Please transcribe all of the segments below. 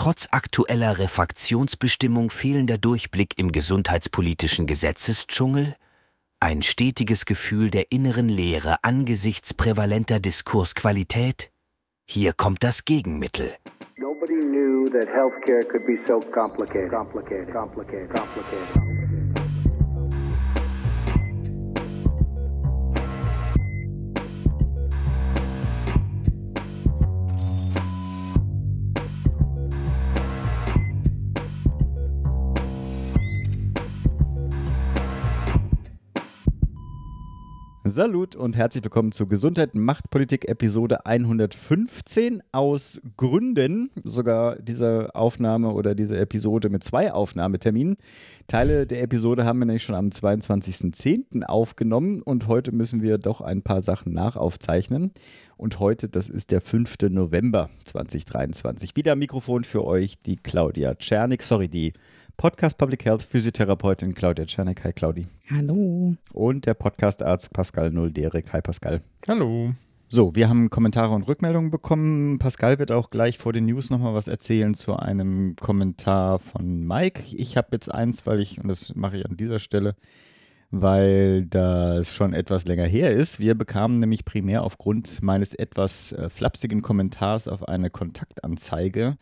Trotz aktueller Refraktionsbestimmung fehlender Durchblick im gesundheitspolitischen Gesetzesdschungel? Ein stetiges Gefühl der inneren Leere angesichts prävalenter Diskursqualität? Hier kommt das Gegenmittel. Nobody knew that healthcare could be so complicated, complicated, complicated, complicated. Salut und herzlich willkommen zu Gesundheit Macht Politik Episode 115. Aus Gründen sogar diese Aufnahme oder diese Episode mit zwei Aufnahmeterminen. Teile der Episode haben wir nämlich schon am 22.10. aufgenommen und heute müssen wir doch ein paar Sachen nachaufzeichnen. Und heute, das ist der 5. November 2023. Wieder Mikrofon für euch, die Claudia Czernik, sorry, die Podcast Public Health Physiotherapeutin Claudia Czernik. Hi Claudi. Hallo. Und der Podcastarzt Pascal Null-Derek. Hi Pascal. Hallo. So, wir haben Kommentare und Rückmeldungen bekommen. Pascal wird auch gleich vor den News nochmal was erzählen zu einem Kommentar von Mike. Ich habe jetzt eins, weil ich, und das mache ich an dieser Stelle, weil das schon etwas länger her ist. Wir bekamen nämlich primär aufgrund meines etwas äh, flapsigen Kommentars auf eine Kontaktanzeige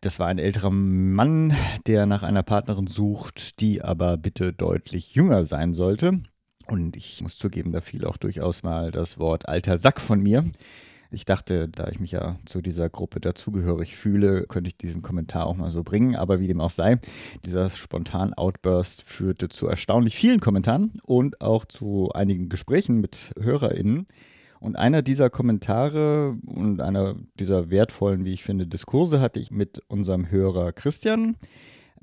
das war ein älterer Mann, der nach einer Partnerin sucht, die aber bitte deutlich jünger sein sollte. Und ich muss zugeben, da fiel auch durchaus mal das Wort alter Sack von mir. Ich dachte, da ich mich ja zu dieser Gruppe dazugehörig fühle, könnte ich diesen Kommentar auch mal so bringen. Aber wie dem auch sei, dieser spontan Outburst führte zu erstaunlich vielen Kommentaren und auch zu einigen Gesprächen mit HörerInnen. Und einer dieser Kommentare und einer dieser wertvollen, wie ich finde, Diskurse hatte ich mit unserem Hörer Christian.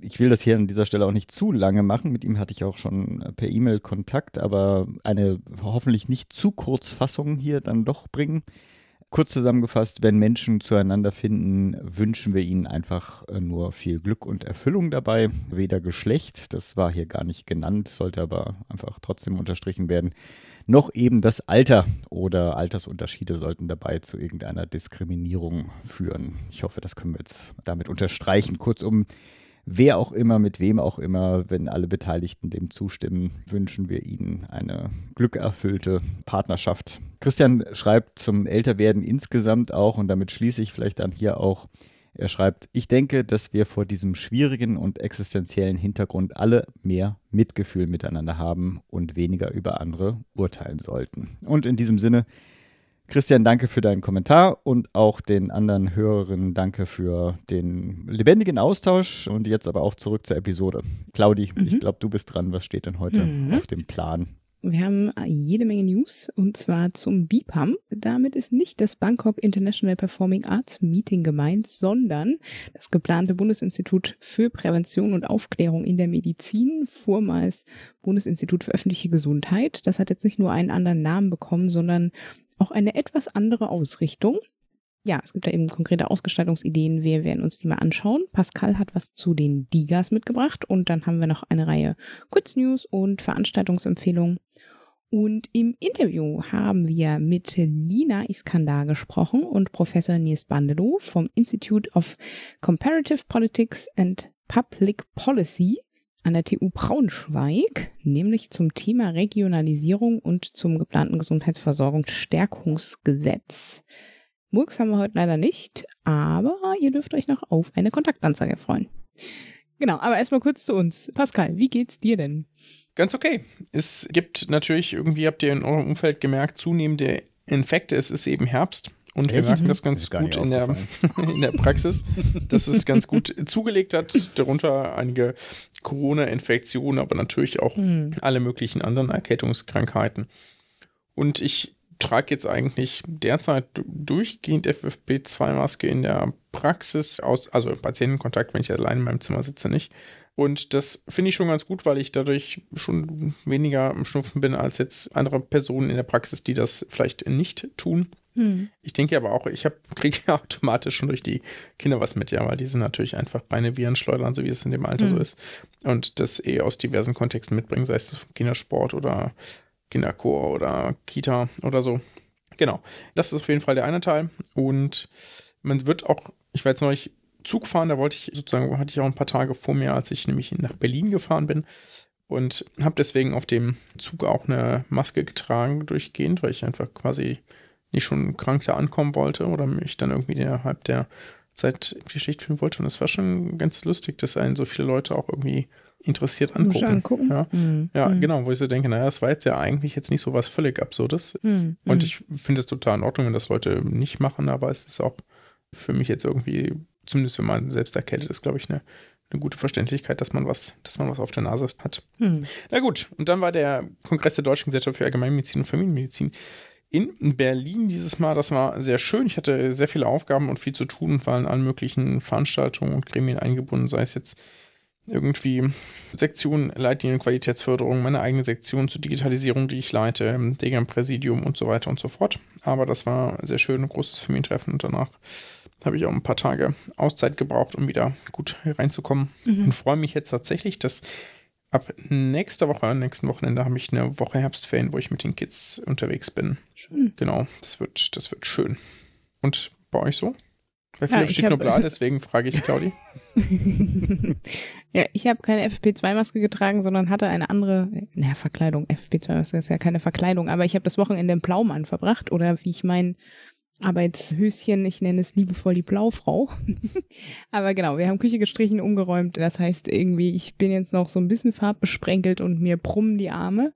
Ich will das hier an dieser Stelle auch nicht zu lange machen. Mit ihm hatte ich auch schon per E-Mail Kontakt, aber eine hoffentlich nicht zu kurz Fassung hier dann doch bringen. Kurz zusammengefasst, wenn Menschen zueinander finden, wünschen wir ihnen einfach äh, nur viel Glück und Erfüllung dabei. Weder Geschlecht, das war hier gar nicht genannt, sollte aber einfach trotzdem unterstrichen werden, noch eben das Alter oder Altersunterschiede sollten dabei zu irgendeiner Diskriminierung führen. Ich hoffe, das können wir jetzt damit unterstreichen. Kurzum, wer auch immer, mit wem auch immer, wenn alle Beteiligten dem zustimmen, wünschen wir ihnen eine glückerfüllte Partnerschaft. Christian schreibt zum Älterwerden insgesamt auch, und damit schließe ich vielleicht dann hier auch, er schreibt, ich denke, dass wir vor diesem schwierigen und existenziellen Hintergrund alle mehr Mitgefühl miteinander haben und weniger über andere urteilen sollten. Und in diesem Sinne, Christian, danke für deinen Kommentar und auch den anderen Hörerinnen danke für den lebendigen Austausch und jetzt aber auch zurück zur Episode. Claudi, mhm. ich glaube, du bist dran. Was steht denn heute mhm. auf dem Plan? Wir haben jede Menge News und zwar zum BIPAM. Damit ist nicht das Bangkok International Performing Arts Meeting gemeint, sondern das geplante Bundesinstitut für Prävention und Aufklärung in der Medizin, vormals Bundesinstitut für öffentliche Gesundheit. Das hat jetzt nicht nur einen anderen Namen bekommen, sondern auch eine etwas andere Ausrichtung ja, es gibt da eben konkrete Ausgestaltungsideen. Wir werden uns die mal anschauen. Pascal hat was zu den Digas mitgebracht und dann haben wir noch eine Reihe Kurznews und Veranstaltungsempfehlungen. Und im Interview haben wir mit Lina Iskandar gesprochen und Professor Nils Bandelow vom Institute of Comparative Politics and Public Policy an der TU Braunschweig, nämlich zum Thema Regionalisierung und zum geplanten Gesundheitsversorgungsstärkungsgesetz. Murks haben wir heute leider nicht, aber ihr dürft euch noch auf eine Kontaktanzeige freuen. Genau, aber erstmal kurz zu uns. Pascal, wie geht's dir denn? Ganz okay. Es gibt natürlich, irgendwie habt ihr in eurem Umfeld gemerkt, zunehmende Infekte. Es ist eben Herbst. Und wir merken das ganz gut in der, in der Praxis, dass es ganz gut zugelegt hat. Darunter einige Corona-Infektionen, aber natürlich auch mhm. alle möglichen anderen Erkältungskrankheiten. Und ich trage jetzt eigentlich derzeit durchgehend FFP2-Maske in der Praxis aus, also Patientenkontakt, wenn ich allein in meinem Zimmer sitze, nicht. Und das finde ich schon ganz gut, weil ich dadurch schon weniger am Schnupfen bin als jetzt andere Personen in der Praxis, die das vielleicht nicht tun. Hm. Ich denke aber auch, ich kriege ja automatisch schon durch die Kinder was mit, ja, weil die sind natürlich einfach reine Virenschleudern, so wie es in dem Alter hm. so ist. Und das eh aus diversen Kontexten mitbringen, sei es Kindersport oder Kinderchor oder Kita oder so. Genau, das ist auf jeden Fall der eine Teil. Und man wird auch, ich war jetzt neulich Zug fahren. Da wollte ich sozusagen, hatte ich auch ein paar Tage vor mir, als ich nämlich nach Berlin gefahren bin. Und habe deswegen auf dem Zug auch eine Maske getragen durchgehend, weil ich einfach quasi nicht schon krank da ankommen wollte oder mich dann irgendwie innerhalb der Zeit die Schicht führen wollte. Und es war schon ganz lustig, dass einen so viele Leute auch irgendwie interessiert angucken. angucken. Ja, mhm. ja mhm. genau, wo ich so denke, naja, das war jetzt ja eigentlich jetzt nicht so was völlig Absurdes. Mhm. Und ich finde es total in Ordnung, wenn das Leute nicht machen, aber es ist auch für mich jetzt irgendwie, zumindest wenn man selbst erkältet ist, glaube ich, eine, eine gute Verständlichkeit, dass man was, dass man was auf der Nase hat. Hm. Na gut, und dann war der Kongress der Deutschen Gesellschaft für Allgemeinmedizin und Familienmedizin in Berlin dieses Mal. Das war sehr schön. Ich hatte sehr viele Aufgaben und viel zu tun und war in allen möglichen Veranstaltungen und Gremien eingebunden, sei es jetzt irgendwie Sektion Leitlinien Qualitätsförderung, meine eigene Sektion zur Digitalisierung, die ich leite, Degam Präsidium und so weiter und so fort. Aber das war sehr schön, ein großes Familientreffen und danach habe ich auch ein paar Tage Auszeit gebraucht, um wieder gut reinzukommen mhm. und freue mich jetzt tatsächlich, dass ab nächster Woche, nächsten Wochenende habe ich eine Woche Herbstferien, wo ich mit den Kids unterwegs bin. Schön. Genau, das wird, das wird schön. Und bei euch so? Bei Philipp ja, steht nur bla, deswegen frage ich Claudi. ja, ich habe keine FFP2-Maske getragen, sondern hatte eine andere, naja, Verkleidung. FFP2-Maske ist ja keine Verkleidung, aber ich habe das Wochenende im Blaumann verbracht oder wie ich mein Arbeitshöschen, ich nenne es liebevoll die Blaufrau. aber genau, wir haben Küche gestrichen, umgeräumt. Das heißt irgendwie, ich bin jetzt noch so ein bisschen farbbesprenkelt und mir brummen die Arme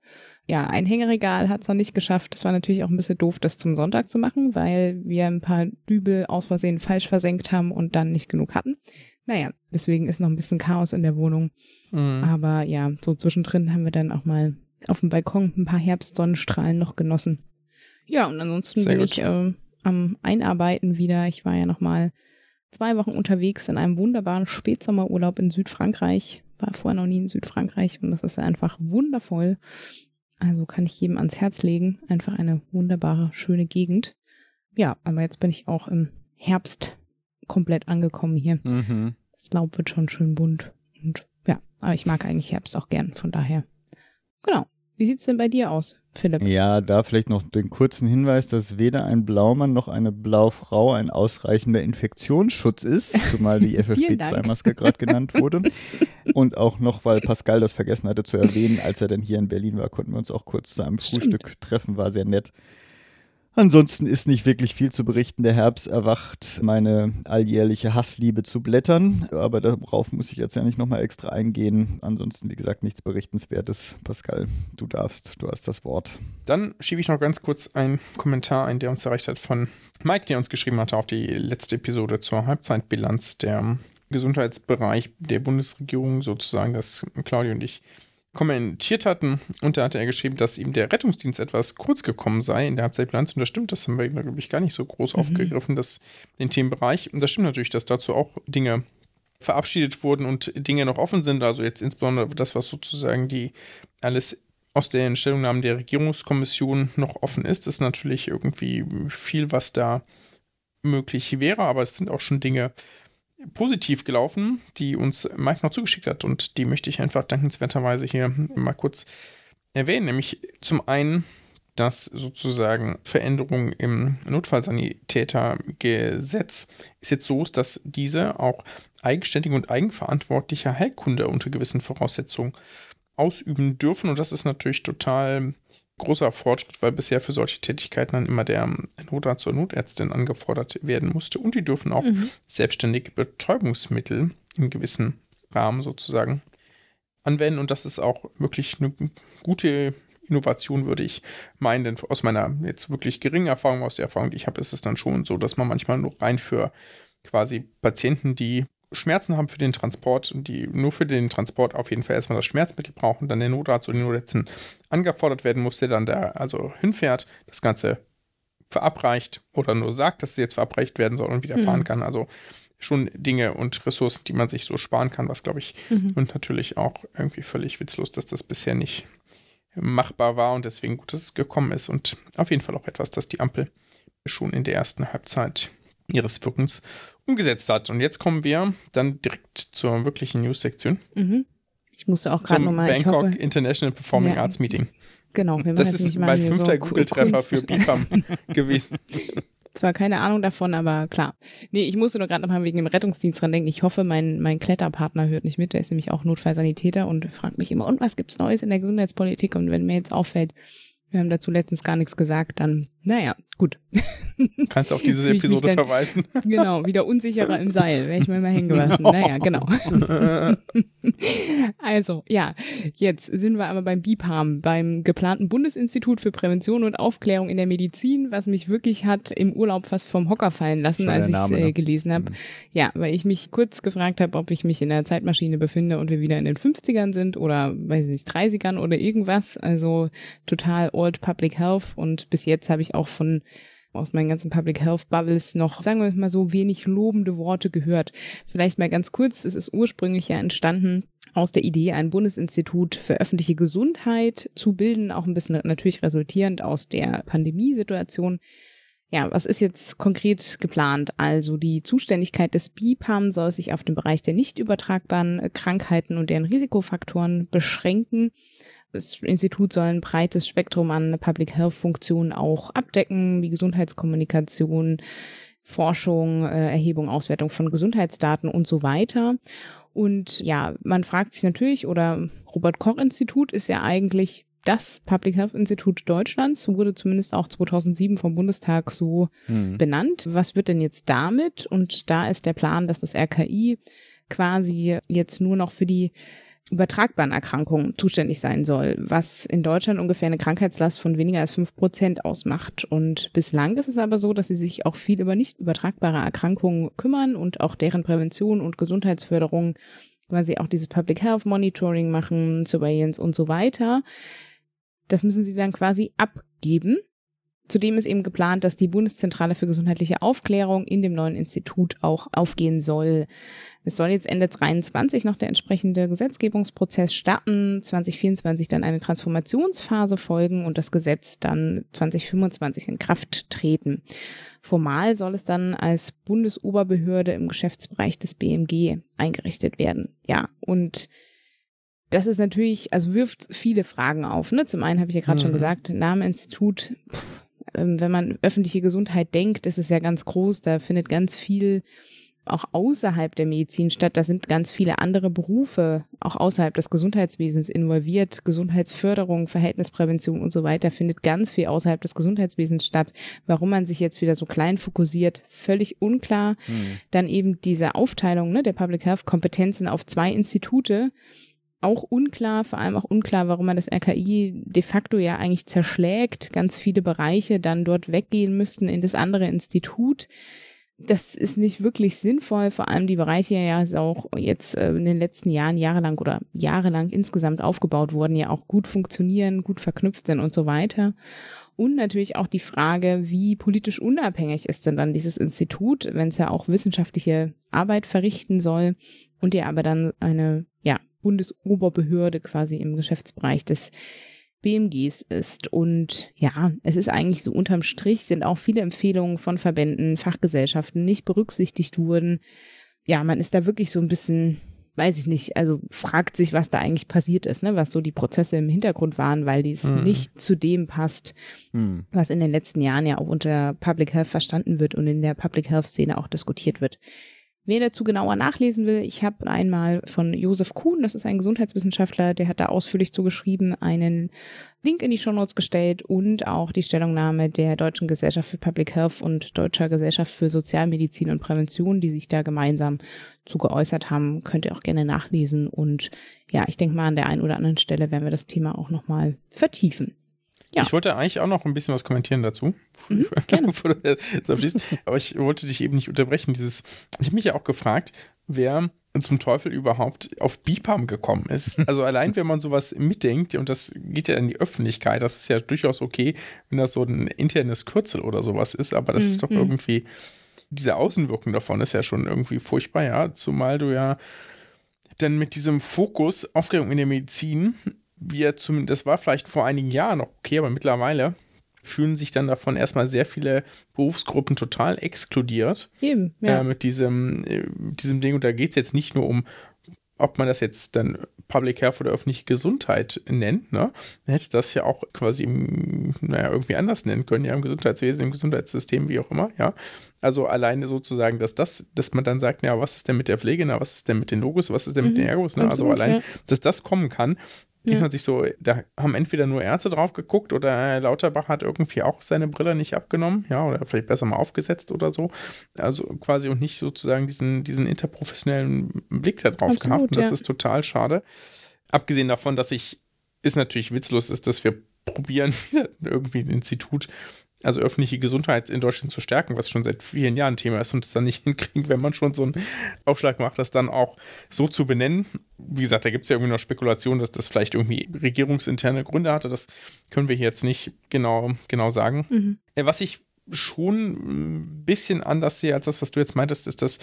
ja, ein Hängeregal hat es noch nicht geschafft. Das war natürlich auch ein bisschen doof, das zum Sonntag zu machen, weil wir ein paar Dübel aus Versehen falsch versenkt haben und dann nicht genug hatten. Naja, deswegen ist noch ein bisschen Chaos in der Wohnung. Mhm. Aber ja, so zwischendrin haben wir dann auch mal auf dem Balkon ein paar Herbstsonnenstrahlen noch genossen. Ja, und ansonsten Sehr bin gut. ich äh, am Einarbeiten wieder. Ich war ja noch mal zwei Wochen unterwegs in einem wunderbaren Spätsommerurlaub in Südfrankreich. War vorher noch nie in Südfrankreich und das ist einfach wundervoll. Also kann ich jedem ans Herz legen. Einfach eine wunderbare, schöne Gegend. Ja, aber jetzt bin ich auch im Herbst komplett angekommen hier. Mhm. Das Laub wird schon schön bunt. Und ja, aber ich mag eigentlich Herbst auch gern, von daher. Genau. Wie sieht's denn bei dir aus, Philipp? Ja, da vielleicht noch den kurzen Hinweis, dass weder ein Blaumann noch eine Blaufrau ein ausreichender Infektionsschutz ist, zumal die FFP2-Maske gerade genannt wurde. Und auch noch, weil Pascal das vergessen hatte zu erwähnen, als er dann hier in Berlin war, konnten wir uns auch kurz zu einem. Frühstück treffen, war sehr nett. Ansonsten ist nicht wirklich viel zu berichten. Der Herbst erwacht meine alljährliche Hassliebe zu Blättern, aber darauf muss ich jetzt ja nicht nochmal extra eingehen. Ansonsten, wie gesagt, nichts Berichtenswertes. Pascal, du darfst, du hast das Wort. Dann schiebe ich noch ganz kurz einen Kommentar ein, der uns erreicht hat von Mike, der uns geschrieben hatte auf die letzte Episode zur Halbzeitbilanz der Gesundheitsbereich der Bundesregierung, sozusagen, dass Claudia und ich kommentiert hatten. Und da hatte er geschrieben, dass ihm der Rettungsdienst etwas kurz gekommen sei in der Halbzeitbilanz. Und das stimmt, das haben wir, glaube ich, gar nicht so groß mhm. aufgegriffen, das, den Themenbereich. Und das stimmt natürlich, dass dazu auch Dinge verabschiedet wurden und Dinge noch offen sind. Also jetzt insbesondere das, was sozusagen die alles aus den Stellungnahmen der Regierungskommission noch offen ist, ist natürlich irgendwie viel, was da möglich wäre. Aber es sind auch schon Dinge positiv gelaufen, die uns Mike noch zugeschickt hat und die möchte ich einfach dankenswerterweise hier mal kurz erwähnen. Nämlich zum einen, dass sozusagen Veränderungen im Notfallsanitätergesetz ist jetzt so, dass diese auch eigenständige und eigenverantwortliche Heilkunde unter gewissen Voraussetzungen ausüben dürfen und das ist natürlich total großer Fortschritt, weil bisher für solche Tätigkeiten dann immer der Notarzt oder Notärztin angefordert werden musste. Und die dürfen auch mhm. selbstständig Betäubungsmittel im gewissen Rahmen sozusagen anwenden. Und das ist auch wirklich eine gute Innovation, würde ich meinen. Denn aus meiner jetzt wirklich geringen Erfahrung, aus der Erfahrung, die ich habe, ist es dann schon so, dass man manchmal nur rein für quasi Patienten, die Schmerzen haben für den Transport und die nur für den Transport auf jeden Fall erstmal das Schmerzmittel brauchen, dann der Notarzt oder die Notärztin angefordert werden muss, der dann da also hinfährt, das Ganze verabreicht oder nur sagt, dass es jetzt verabreicht werden soll und wieder mhm. fahren kann. Also schon Dinge und Ressourcen, die man sich so sparen kann, was glaube ich mhm. und natürlich auch irgendwie völlig witzlos, dass das bisher nicht machbar war und deswegen gut, dass es gekommen ist und auf jeden Fall auch etwas, das die Ampel schon in der ersten Halbzeit ihres Wirkens umgesetzt hat. Und jetzt kommen wir dann direkt zur wirklichen News-Sektion. Mhm. Ich musste auch gerade nochmal. Bangkok hoffe, International Performing ja. Arts Meeting. Genau, wir das ist mein fünfter so Google-Treffer für BIPAM gewesen. zwar keine Ahnung davon, aber klar. Nee, ich musste nur gerade nochmal wegen dem Rettungsdienst dran denken. Ich hoffe, mein, mein Kletterpartner hört nicht mit. Der ist nämlich auch Notfallsanitäter und fragt mich immer, und was gibt's Neues in der Gesundheitspolitik? Und wenn mir jetzt auffällt, wir haben dazu letztens gar nichts gesagt, dann, naja, gut. Kannst du auf diese Episode dann, verweisen? Genau, wieder unsicherer im Seil, wäre ich mir mal hängen gelassen. Naja, genau. also, ja, jetzt sind wir aber beim BIPAM, beim geplanten Bundesinstitut für Prävention und Aufklärung in der Medizin, was mich wirklich hat im Urlaub fast vom Hocker fallen lassen, als ich es äh, ne? gelesen habe. Mhm. Ja, weil ich mich kurz gefragt habe, ob ich mich in der Zeitmaschine befinde und wir wieder in den 50ern sind oder, weiß ich nicht, 30ern oder irgendwas. Also total Old Public Health und bis jetzt habe ich auch von aus meinen ganzen Public Health Bubbles noch, sagen wir mal so, wenig lobende Worte gehört. Vielleicht mal ganz kurz, es ist ursprünglich ja entstanden aus der Idee, ein Bundesinstitut für öffentliche Gesundheit zu bilden, auch ein bisschen natürlich resultierend aus der Pandemiesituation. Ja, was ist jetzt konkret geplant? Also die Zuständigkeit des BIPAM soll sich auf den Bereich der nicht übertragbaren Krankheiten und deren Risikofaktoren beschränken. Das Institut soll ein breites Spektrum an Public Health Funktionen auch abdecken, wie Gesundheitskommunikation, Forschung, äh, Erhebung, Auswertung von Gesundheitsdaten und so weiter. Und ja, man fragt sich natürlich, oder Robert Koch Institut ist ja eigentlich das Public Health Institut Deutschlands, wurde zumindest auch 2007 vom Bundestag so mhm. benannt. Was wird denn jetzt damit? Und da ist der Plan, dass das RKI quasi jetzt nur noch für die übertragbaren Erkrankungen zuständig sein soll, was in Deutschland ungefähr eine Krankheitslast von weniger als fünf Prozent ausmacht. Und bislang ist es aber so, dass sie sich auch viel über nicht übertragbare Erkrankungen kümmern und auch deren Prävention und Gesundheitsförderung, weil sie auch dieses Public Health Monitoring machen, Surveillance und so weiter. Das müssen sie dann quasi abgeben. Zudem ist eben geplant, dass die Bundeszentrale für gesundheitliche Aufklärung in dem neuen Institut auch aufgehen soll. Es soll jetzt Ende 23 noch der entsprechende Gesetzgebungsprozess starten, 2024 dann eine Transformationsphase folgen und das Gesetz dann 2025 in Kraft treten. Formal soll es dann als Bundesoberbehörde im Geschäftsbereich des BMG eingerichtet werden. Ja, und das ist natürlich, also wirft viele Fragen auf. Ne? Zum einen habe ich ja gerade mhm. schon gesagt, Name Institut, pff, wenn man öffentliche Gesundheit denkt, ist es ja ganz groß, da findet ganz viel auch außerhalb der Medizin statt. Da sind ganz viele andere Berufe auch außerhalb des Gesundheitswesens involviert. Gesundheitsförderung, Verhältnisprävention und so weiter findet ganz viel außerhalb des Gesundheitswesens statt. Warum man sich jetzt wieder so klein fokussiert, völlig unklar. Mhm. Dann eben diese Aufteilung ne, der Public Health Kompetenzen auf zwei Institute. Auch unklar, vor allem auch unklar, warum man das RKI de facto ja eigentlich zerschlägt, ganz viele Bereiche dann dort weggehen müssten in das andere Institut das ist nicht wirklich sinnvoll, vor allem die Bereiche ja auch jetzt äh, in den letzten Jahren jahrelang oder jahrelang insgesamt aufgebaut wurden, ja auch gut funktionieren, gut verknüpft sind und so weiter. Und natürlich auch die Frage, wie politisch unabhängig ist denn dann dieses Institut, wenn es ja auch wissenschaftliche Arbeit verrichten soll und ja aber dann eine Bundesoberbehörde quasi im Geschäftsbereich des BMGs ist. Und ja, es ist eigentlich so unterm Strich sind auch viele Empfehlungen von Verbänden, Fachgesellschaften nicht berücksichtigt wurden. Ja, man ist da wirklich so ein bisschen, weiß ich nicht, also fragt sich, was da eigentlich passiert ist, ne, was so die Prozesse im Hintergrund waren, weil dies mhm. nicht zu dem passt, mhm. was in den letzten Jahren ja auch unter Public Health verstanden wird und in der Public Health Szene auch diskutiert wird. Wer dazu genauer nachlesen will, ich habe einmal von Josef Kuhn, das ist ein Gesundheitswissenschaftler, der hat da ausführlich zugeschrieben, einen Link in die Shownotes gestellt und auch die Stellungnahme der Deutschen Gesellschaft für Public Health und Deutscher Gesellschaft für Sozialmedizin und Prävention, die sich da gemeinsam zu geäußert haben, könnt ihr auch gerne nachlesen. Und ja, ich denke mal, an der einen oder anderen Stelle werden wir das Thema auch nochmal vertiefen. Ja. Ich wollte eigentlich auch noch ein bisschen was kommentieren dazu, mhm, bevor du das abschließt. Aber ich wollte dich eben nicht unterbrechen. Dieses, ich habe mich ja auch gefragt, wer zum Teufel überhaupt auf BIPAM gekommen ist. Also allein, wenn man sowas mitdenkt, und das geht ja in die Öffentlichkeit, das ist ja durchaus okay, wenn das so ein internes Kürzel oder sowas ist, aber das mhm. ist doch mhm. irgendwie, diese Außenwirkung davon ist ja schon irgendwie furchtbar, ja, zumal du ja dann mit diesem Fokus Aufklärung in der Medizin wir zumindest, das war vielleicht vor einigen Jahren noch okay, aber mittlerweile fühlen sich dann davon erstmal sehr viele Berufsgruppen total exkludiert. Eben, ja. Äh, mit diesem, äh, diesem Ding. Und da geht es jetzt nicht nur um ob man das jetzt dann Public Health oder öffentliche Gesundheit nennt, ne, hätte das ja auch quasi, naja, irgendwie anders nennen können, ja, im Gesundheitswesen, im Gesundheitssystem, wie auch immer, ja. Also alleine sozusagen, dass das, dass man dann sagt, ja, was ist denn mit der Pflege, na, was ist denn mit den Logos, was ist denn mit den mhm. Ergos, ne? Also allein, ja. dass das kommen kann, denkt ja. man sich so, da haben entweder nur Ärzte drauf geguckt oder Herr Lauterbach hat irgendwie auch seine Brille nicht abgenommen, ja, oder vielleicht besser mal aufgesetzt oder so. Also quasi und nicht sozusagen diesen, diesen interprofessionellen Blick da drauf Absolut, gehabt. Und das ja. ist total schade. Abgesehen davon, dass ich, ist natürlich witzlos ist, dass wir probieren, wieder irgendwie ein Institut also öffentliche Gesundheit in Deutschland zu stärken, was schon seit vielen Jahren Thema ist und es dann nicht hinkriegen, wenn man schon so einen Aufschlag macht, das dann auch so zu benennen. Wie gesagt, da gibt es ja irgendwie noch Spekulationen, dass das vielleicht irgendwie regierungsinterne Gründe hatte. Das können wir hier jetzt nicht genau, genau sagen. Mhm. Äh, was ich schon ein bisschen anders sehe als das, was du jetzt meintest, ist, dass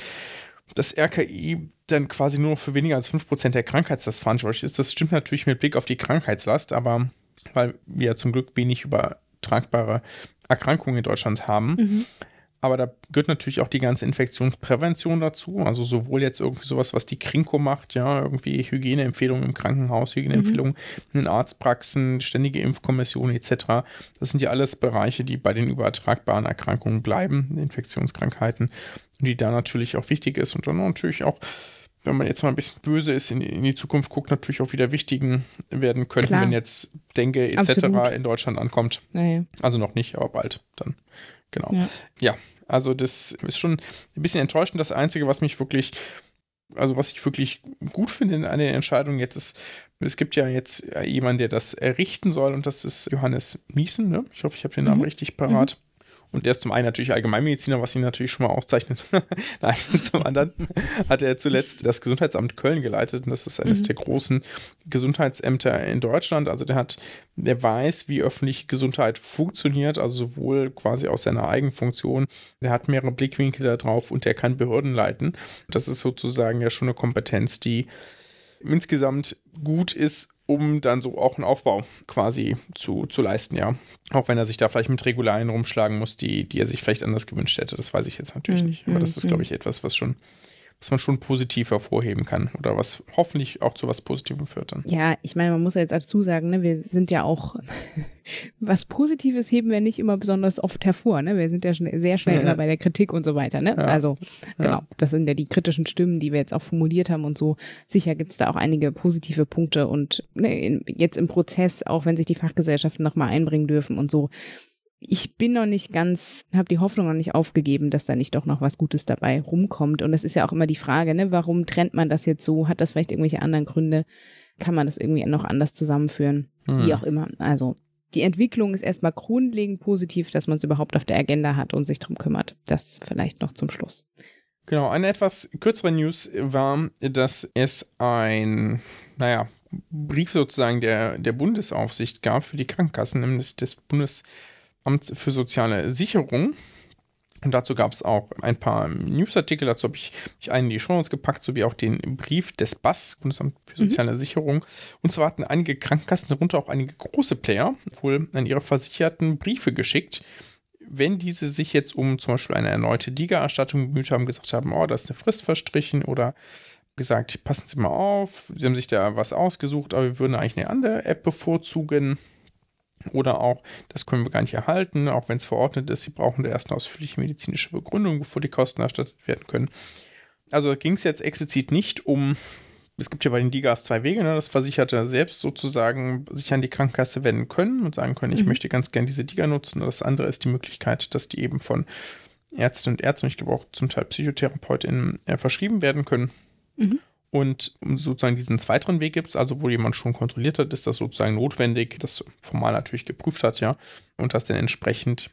das RKI dann quasi nur noch für weniger als 5% der Krankheitslast verantwortlich ist. Das stimmt natürlich mit Blick auf die Krankheitslast, aber weil wir ja zum Glück wenig übertragbare Erkrankungen in Deutschland haben. Mhm. Aber da gehört natürlich auch die ganze Infektionsprävention dazu. Also sowohl jetzt irgendwie sowas, was die Krinko macht, ja, irgendwie Hygieneempfehlungen im Krankenhaus, Hygieneempfehlungen mhm. in den Arztpraxen, ständige Impfkommission etc. Das sind ja alles Bereiche, die bei den übertragbaren Erkrankungen bleiben, Infektionskrankheiten, die da natürlich auch wichtig ist und dann natürlich auch wenn man jetzt mal ein bisschen böse ist, in, in die Zukunft guckt, natürlich auch wieder wichtigen werden könnten, Klar. wenn jetzt Denke etc. In Deutschland ankommt. Naja. Also noch nicht, aber bald dann. Genau. Ja. ja, also das ist schon ein bisschen enttäuschend. Das Einzige, was mich wirklich, also was ich wirklich gut finde in einer Entscheidung jetzt ist, es gibt ja jetzt jemanden, der das errichten soll und das ist Johannes Miesen. Ne? Ich hoffe, ich habe den Namen mhm. richtig parat. Mhm. Und der ist zum einen natürlich Allgemeinmediziner, was ihn natürlich schon mal auszeichnet. Nein, zum anderen hat er zuletzt das Gesundheitsamt Köln geleitet. Und das ist eines mhm. der großen Gesundheitsämter in Deutschland. Also der hat, der weiß, wie öffentliche Gesundheit funktioniert, also sowohl quasi aus seiner eigenen Funktion. Der hat mehrere Blickwinkel da drauf und der kann Behörden leiten. Das ist sozusagen ja schon eine Kompetenz, die insgesamt gut ist, um dann so auch einen Aufbau quasi zu, zu leisten, ja. Auch wenn er sich da vielleicht mit Regularien rumschlagen muss, die, die er sich vielleicht anders gewünscht hätte. Das weiß ich jetzt natürlich mhm. nicht. Aber das ist, glaube ich, etwas, was schon was man schon positiv hervorheben kann oder was hoffentlich auch zu was Positivem führt dann. Ja, ich meine, man muss ja jetzt dazu sagen, ne, wir sind ja auch, was Positives heben wir nicht immer besonders oft hervor, ne? Wir sind ja schon sehr schnell immer bei der Kritik und so weiter, ne? Ja. Also, genau, ja. das sind ja die kritischen Stimmen, die wir jetzt auch formuliert haben und so. Sicher gibt es da auch einige positive Punkte und ne, in, jetzt im Prozess, auch wenn sich die Fachgesellschaften nochmal einbringen dürfen und so, ich bin noch nicht ganz, habe die Hoffnung noch nicht aufgegeben, dass da nicht doch noch was Gutes dabei rumkommt. Und das ist ja auch immer die Frage, ne, warum trennt man das jetzt so? Hat das vielleicht irgendwelche anderen Gründe? Kann man das irgendwie noch anders zusammenführen? Hm. Wie auch immer. Also die Entwicklung ist erstmal grundlegend positiv, dass man es überhaupt auf der Agenda hat und sich darum kümmert. Das vielleicht noch zum Schluss. Genau, eine etwas kürzere News war, dass es ein, naja, Brief sozusagen der, der Bundesaufsicht gab für die Krankenkassen, nämlich des Bundes Amt für soziale Sicherung. Und dazu gab es auch ein paar Newsartikel, dazu habe ich, ich einen in die Show Notes gepackt, sowie auch den Brief des BAS, Bundesamt für mhm. soziale mhm. Sicherung. Und zwar hatten einige Krankenkassen, darunter auch einige große Player, wohl an ihre Versicherten Briefe geschickt, wenn diese sich jetzt um zum Beispiel eine erneute DIGA-Erstattung bemüht haben, gesagt haben, oh, da ist eine Frist verstrichen oder gesagt, passen Sie mal auf, Sie haben sich da was ausgesucht, aber wir würden eigentlich eine andere App bevorzugen oder auch, das können wir gar nicht erhalten, auch wenn es verordnet ist, sie brauchen da erst eine ausführliche medizinische Begründung, bevor die Kosten erstattet werden können. Also ging es jetzt explizit nicht um, es gibt ja bei den Digas zwei Wege, ne, dass Versicherte selbst sozusagen sich an die Krankenkasse wenden können und sagen können, ich mhm. möchte ganz gerne diese Diga nutzen. Das andere ist die Möglichkeit, dass die eben von Ärzten und Ärzten, ich glaube auch zum Teil PsychotherapeutInnen, äh, verschrieben werden können. Mhm. Und sozusagen diesen zweiten Weg gibt es, also wo jemand schon kontrolliert hat, ist das sozusagen notwendig, das formal natürlich geprüft hat, ja, und das dann entsprechend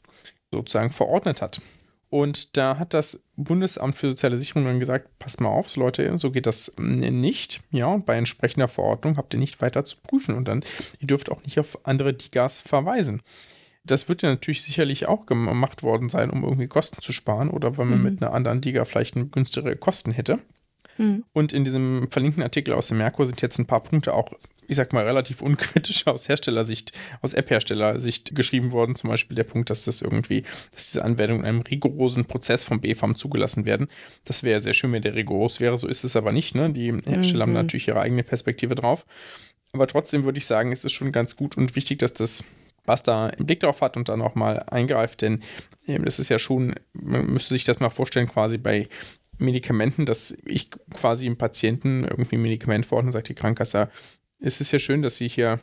sozusagen verordnet hat. Und da hat das Bundesamt für soziale Sicherung dann gesagt, passt mal auf, Leute, so geht das nicht. Ja, bei entsprechender Verordnung habt ihr nicht weiter zu prüfen und dann, ihr dürft auch nicht auf andere Digas verweisen. Das wird ja natürlich sicherlich auch gemacht worden sein, um irgendwie Kosten zu sparen oder weil man mhm. mit einer anderen Diga vielleicht günstigere Kosten hätte. Mhm. Und in diesem verlinkten Artikel aus dem Merkur sind jetzt ein paar Punkte auch ich sag mal, relativ unkritisch aus Herstellersicht, aus App-Herstellersicht geschrieben worden. Zum Beispiel der Punkt, dass das irgendwie, dass diese Anwendungen in einem rigorosen Prozess vom BFAM zugelassen werden. Das wäre sehr schön, wenn der rigoros wäre. So ist es aber nicht. Ne? Die Hersteller mhm. haben natürlich ihre eigene Perspektive drauf. Aber trotzdem würde ich sagen, es ist schon ganz gut und wichtig, dass das was da im Blick drauf hat und dann auch mal eingreift, denn ähm, das ist ja schon, man müsste sich das mal vorstellen, quasi bei Medikamenten, dass ich quasi im Patienten irgendwie ein Medikament verordne und sagt die Krankenkasse, es ist ja schön, dass Sie hier,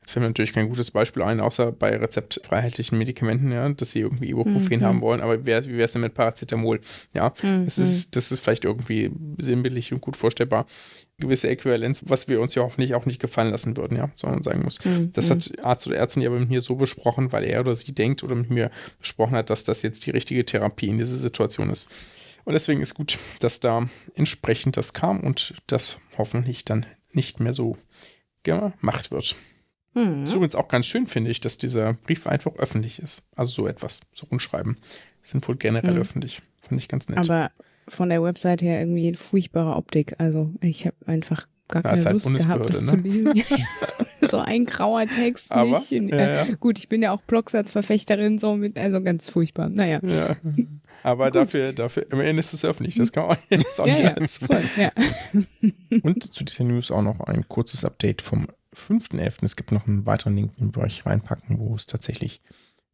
jetzt fällt mir natürlich kein gutes Beispiel ein, außer bei rezeptfreiheitlichen Medikamenten, ja, dass Sie irgendwie Ibuprofen mhm. haben wollen, aber wer, wie wäre es denn mit Paracetamol? Ja, mhm. das, ist, das ist vielleicht irgendwie sinnbildlich und gut vorstellbar. Gewisse Äquivalenz, was wir uns ja hoffentlich auch nicht gefallen lassen würden, ja, sondern sagen muss. Mhm. Das hat Arzt oder Ärztin ja mit mir so besprochen, weil er oder sie denkt oder mit mir besprochen hat, dass das jetzt die richtige Therapie in dieser Situation ist. Und deswegen ist gut, dass da entsprechend das kam und das hoffentlich dann nicht mehr so gemacht wird. Mhm. Ist übrigens auch ganz schön, finde ich, dass dieser Brief einfach öffentlich ist. Also so etwas, so Rundschreiben sind wohl generell mhm. öffentlich. Fand ich ganz nett. Aber von der Website her irgendwie furchtbare Optik. Also ich habe einfach gar keine ja, halt Lust gehabt, das ne? zu lesen. so ein grauer Text Aber, nicht. Äh, ja, ja. Gut, ich bin ja auch Blogsatzverfechterin, so mit, also ganz furchtbar. Naja. Ja. Aber dafür, dafür, im Ende ist es öffentlich. Das kann man jetzt auch nicht ja, alles voll, ja. Und zu dieser News auch noch ein kurzes Update vom 5.11. Es gibt noch einen weiteren Link, den wir euch reinpacken, wo es tatsächlich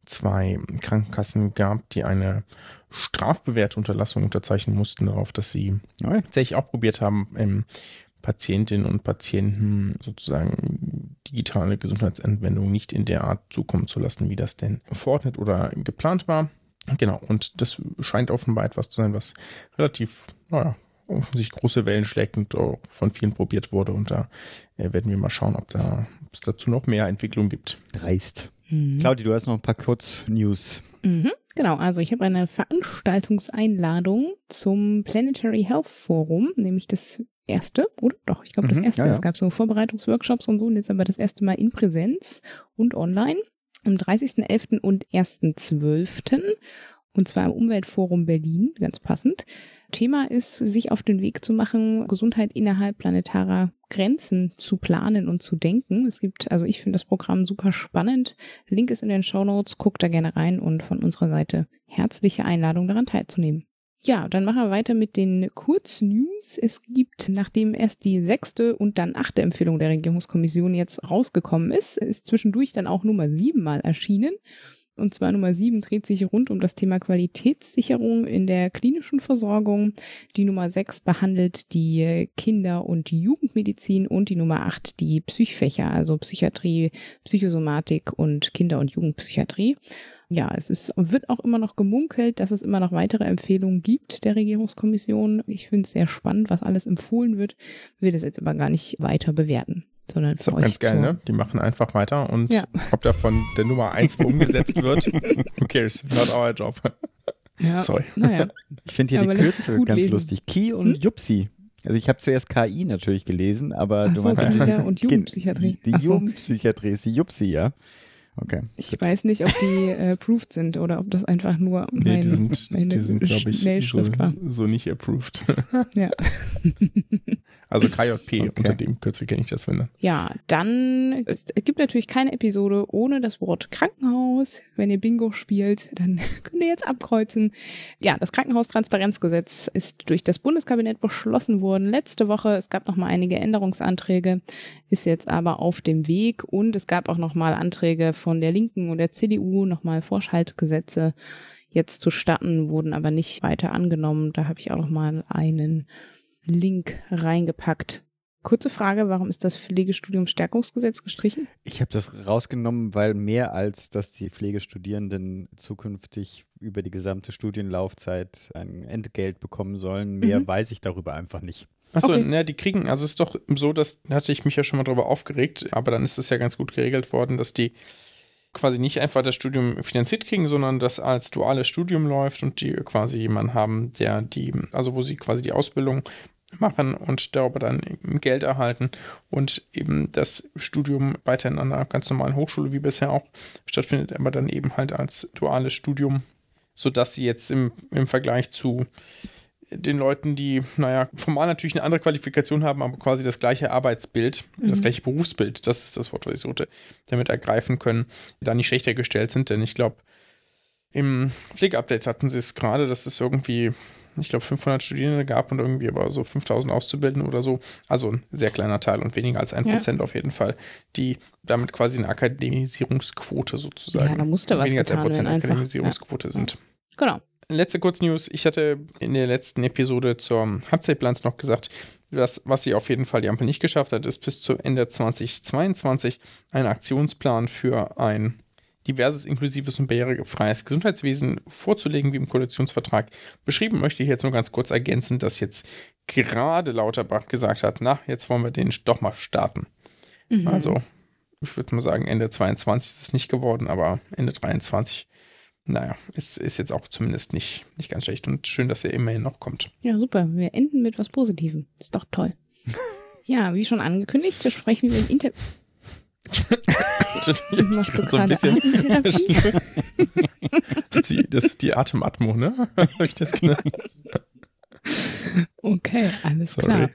zwei Krankenkassen gab, die eine strafbewährte Unterlassung unterzeichnen mussten, darauf, dass sie ja. tatsächlich auch probiert haben, ähm, Patientinnen und Patienten sozusagen digitale Gesundheitsanwendungen nicht in der Art zukommen zu lassen, wie das denn verordnet oder geplant war. Genau, und das scheint offenbar etwas zu sein, was relativ, naja, sich große Wellen schlägt und auch von vielen probiert wurde. Und da äh, werden wir mal schauen, ob, da, ob es dazu noch mehr Entwicklung gibt. Dreist. Mhm. Claudia, du hast noch ein paar Kurz-News. Mhm, genau, also ich habe eine Veranstaltungseinladung zum Planetary Health Forum, nämlich das erste, oder? Doch, ich glaube das mhm, erste. Ja, ja. Es gab so Vorbereitungsworkshops und so, und jetzt aber das erste Mal in Präsenz und online am 30.11. und 1.12. Und zwar im Umweltforum Berlin, ganz passend. Thema ist, sich auf den Weg zu machen, Gesundheit innerhalb planetarer Grenzen zu planen und zu denken. Es gibt, also ich finde das Programm super spannend. Link ist in den Show Notes. Guckt da gerne rein und von unserer Seite herzliche Einladung daran teilzunehmen. Ja, dann machen wir weiter mit den Kurznews. Es gibt, nachdem erst die sechste und dann achte Empfehlung der Regierungskommission jetzt rausgekommen ist, ist zwischendurch dann auch Nummer sieben mal erschienen. Und zwar Nummer sieben dreht sich rund um das Thema Qualitätssicherung in der klinischen Versorgung. Die Nummer sechs behandelt die Kinder- und Jugendmedizin und die Nummer acht die Psychfächer, also Psychiatrie, Psychosomatik und Kinder- und Jugendpsychiatrie ja, es ist, wird auch immer noch gemunkelt, dass es immer noch weitere Empfehlungen gibt der Regierungskommission. Ich finde es sehr spannend, was alles empfohlen wird. Will das jetzt aber gar nicht weiter bewerten. Sondern das ist auch ganz geil, ne? Die machen einfach weiter und ja. ob davon der Nummer 1 umgesetzt wird, who cares? Not our job. Ja, Sorry. Naja. Ich finde hier aber die Kürzel ganz lesen. lustig. Ki und hm? Jupsi. Also ich habe zuerst KI natürlich gelesen, aber Ach du so, meinst Kinder- und Jugendpsychiatrie. Die, die Jugendpsychiatrie ist die Jupsi, ja. Okay. Ich gut. weiß nicht, ob die äh, approved sind oder ob das einfach nur mein, nee, die sind, meine die sind, glaube ich, so, so, nicht approved. ja. Also KJP, okay. unter dem Kürzel kenne ich das, wenn Ja, dann, es gibt natürlich keine Episode ohne das Wort Krankenhaus. Wenn ihr Bingo spielt, dann könnt ihr jetzt abkreuzen. Ja, das Krankenhaustransparenzgesetz ist durch das Bundeskabinett beschlossen worden letzte Woche. Es gab noch mal einige Änderungsanträge, ist jetzt aber auf dem Weg und es gab auch noch mal Anträge von der Linken und der CDU, noch mal Vorschaltgesetze jetzt zu starten, wurden aber nicht weiter angenommen. Da habe ich auch noch mal einen Link reingepackt. Kurze Frage, warum ist das Pflegestudium-Stärkungsgesetz gestrichen? Ich habe das rausgenommen, weil mehr als, dass die Pflegestudierenden zukünftig über die gesamte Studienlaufzeit ein Entgelt bekommen sollen, mehr mhm. weiß ich darüber einfach nicht. Achso, okay. ne, die kriegen, also es ist doch so, dass, da hatte ich mich ja schon mal drüber aufgeregt, aber dann ist es ja ganz gut geregelt worden, dass die quasi nicht einfach das Studium finanziert kriegen, sondern das als duales Studium läuft und die quasi jemanden haben, der die, also wo sie quasi die Ausbildung machen und darüber dann Geld erhalten und eben das Studium weiter in einer ganz normalen Hochschule wie bisher auch stattfindet, aber dann eben halt als duales Studium, sodass sie jetzt im, im Vergleich zu den Leuten, die, naja, formal natürlich eine andere Qualifikation haben, aber quasi das gleiche Arbeitsbild, mhm. das gleiche Berufsbild, das ist das Wort, was ich suchte, damit ergreifen können, da nicht schlechter gestellt sind. Denn ich glaube, im Pflegeupdate hatten sie es gerade, dass es irgendwie, ich glaube, 500 Studierende gab und irgendwie aber so 5000 Auszubildende oder so. Also ein sehr kleiner Teil und weniger als ein ja. Prozent auf jeden Fall, die damit quasi eine Akademisierungsquote sozusagen. Ja, da musste was weniger als ein Prozent Akademisierungsquote ja. sind. Genau. Letzte Kurznews. Ich hatte in der letzten Episode zur Halbzeitbilanz noch gesagt, dass, was sie auf jeden Fall die Ampel nicht geschafft hat, ist bis zu Ende 2022 einen Aktionsplan für ein diverses, inklusives und barrierefreies Gesundheitswesen vorzulegen, wie im Koalitionsvertrag beschrieben, möchte ich jetzt nur ganz kurz ergänzen, dass jetzt gerade Lauterbach gesagt hat, na, jetzt wollen wir den doch mal starten. Mhm. Also, ich würde mal sagen, Ende 22 ist es nicht geworden, aber Ende 23, naja, ist, ist jetzt auch zumindest nicht, nicht ganz schlecht und schön, dass er immerhin noch kommt. Ja, super. Wir enden mit was Positivem. Ist doch toll. ja, wie schon angekündigt, sprechen wir im Interview. Machst du so ein bisschen. das, ist die, das ist die Atematmo, ne? Habe ich das genannt? Okay, alles Sorry. klar.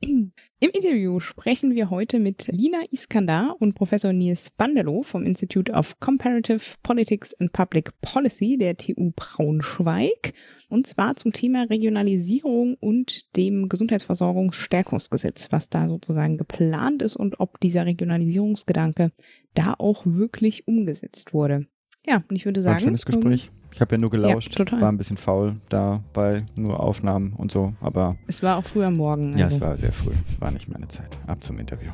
Im Interview sprechen wir heute mit Lina Iskandar und Professor Nils Bandelow vom Institute of Comparative Politics and Public Policy der TU Braunschweig und zwar zum Thema Regionalisierung und dem Gesundheitsversorgungsstärkungsgesetz, was da sozusagen geplant ist und ob dieser Regionalisierungsgedanke da auch wirklich umgesetzt wurde. Ja, und ich würde sagen. War ein schönes Gespräch. Um, ich habe ja nur gelauscht, ja, war ein bisschen faul da bei nur Aufnahmen und so, aber. Es war auch früh am Morgen. Also. Ja, es also. war sehr früh. War nicht meine Zeit. Ab zum Interview.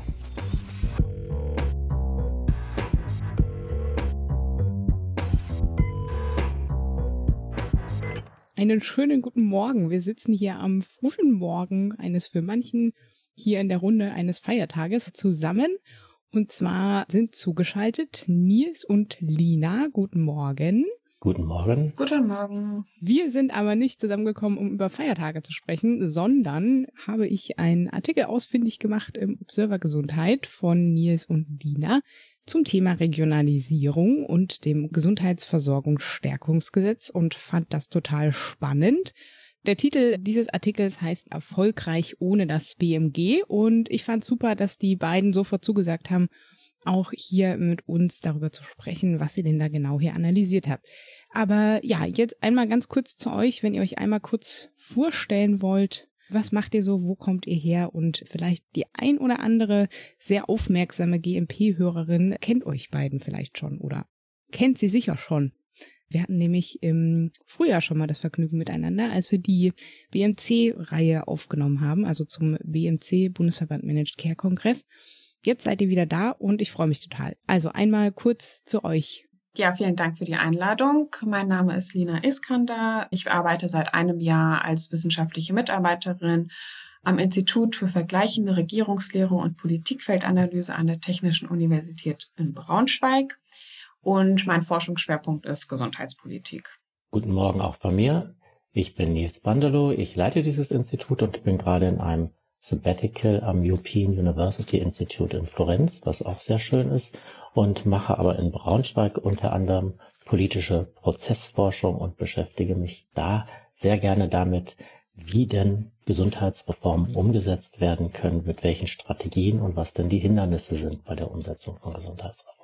Einen schönen guten Morgen. Wir sitzen hier am frühen Morgen eines für manchen hier in der Runde eines Feiertages zusammen. Und zwar sind zugeschaltet Nils und Lina. Guten Morgen. Guten Morgen. Guten Morgen. Wir sind aber nicht zusammengekommen, um über Feiertage zu sprechen, sondern habe ich einen Artikel ausfindig gemacht im Observer Gesundheit von Nils und Lina zum Thema Regionalisierung und dem Gesundheitsversorgungsstärkungsgesetz und fand das total spannend. Der Titel dieses Artikels heißt Erfolgreich ohne das BMG und ich fand super, dass die beiden sofort zugesagt haben, auch hier mit uns darüber zu sprechen, was ihr denn da genau hier analysiert habt. Aber ja, jetzt einmal ganz kurz zu euch, wenn ihr euch einmal kurz vorstellen wollt, was macht ihr so? Wo kommt ihr her? Und vielleicht die ein oder andere sehr aufmerksame GMP-Hörerin kennt euch beiden vielleicht schon oder kennt sie sicher schon. Wir hatten nämlich im Frühjahr schon mal das Vergnügen miteinander, als wir die BMC-Reihe aufgenommen haben, also zum BMC Bundesverband Managed Care Kongress. Jetzt seid ihr wieder da und ich freue mich total. Also einmal kurz zu euch. Ja, vielen Dank für die Einladung. Mein Name ist Lina Iskander. Ich arbeite seit einem Jahr als wissenschaftliche Mitarbeiterin am Institut für vergleichende Regierungslehre und Politikfeldanalyse an der Technischen Universität in Braunschweig. Und mein Forschungsschwerpunkt ist Gesundheitspolitik. Guten Morgen auch von mir. Ich bin Nils Bandelow. Ich leite dieses Institut und bin gerade in einem Sabbatical am European University Institute in Florenz, was auch sehr schön ist und mache aber in Braunschweig unter anderem politische Prozessforschung und beschäftige mich da sehr gerne damit, wie denn Gesundheitsreformen umgesetzt werden können, mit welchen Strategien und was denn die Hindernisse sind bei der Umsetzung von Gesundheitsreformen.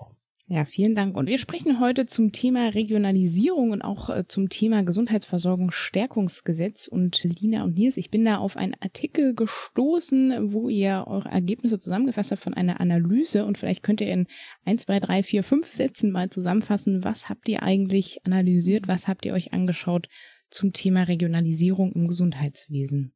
Ja, vielen Dank. Und wir sprechen heute zum Thema Regionalisierung und auch äh, zum Thema Gesundheitsversorgung Stärkungsgesetz. Und Lina und Nils, ich bin da auf einen Artikel gestoßen, wo ihr eure Ergebnisse zusammengefasst habt von einer Analyse. Und vielleicht könnt ihr in ein, zwei, drei, vier, fünf Sätzen mal zusammenfassen. Was habt ihr eigentlich analysiert? Was habt ihr euch angeschaut zum Thema Regionalisierung im Gesundheitswesen?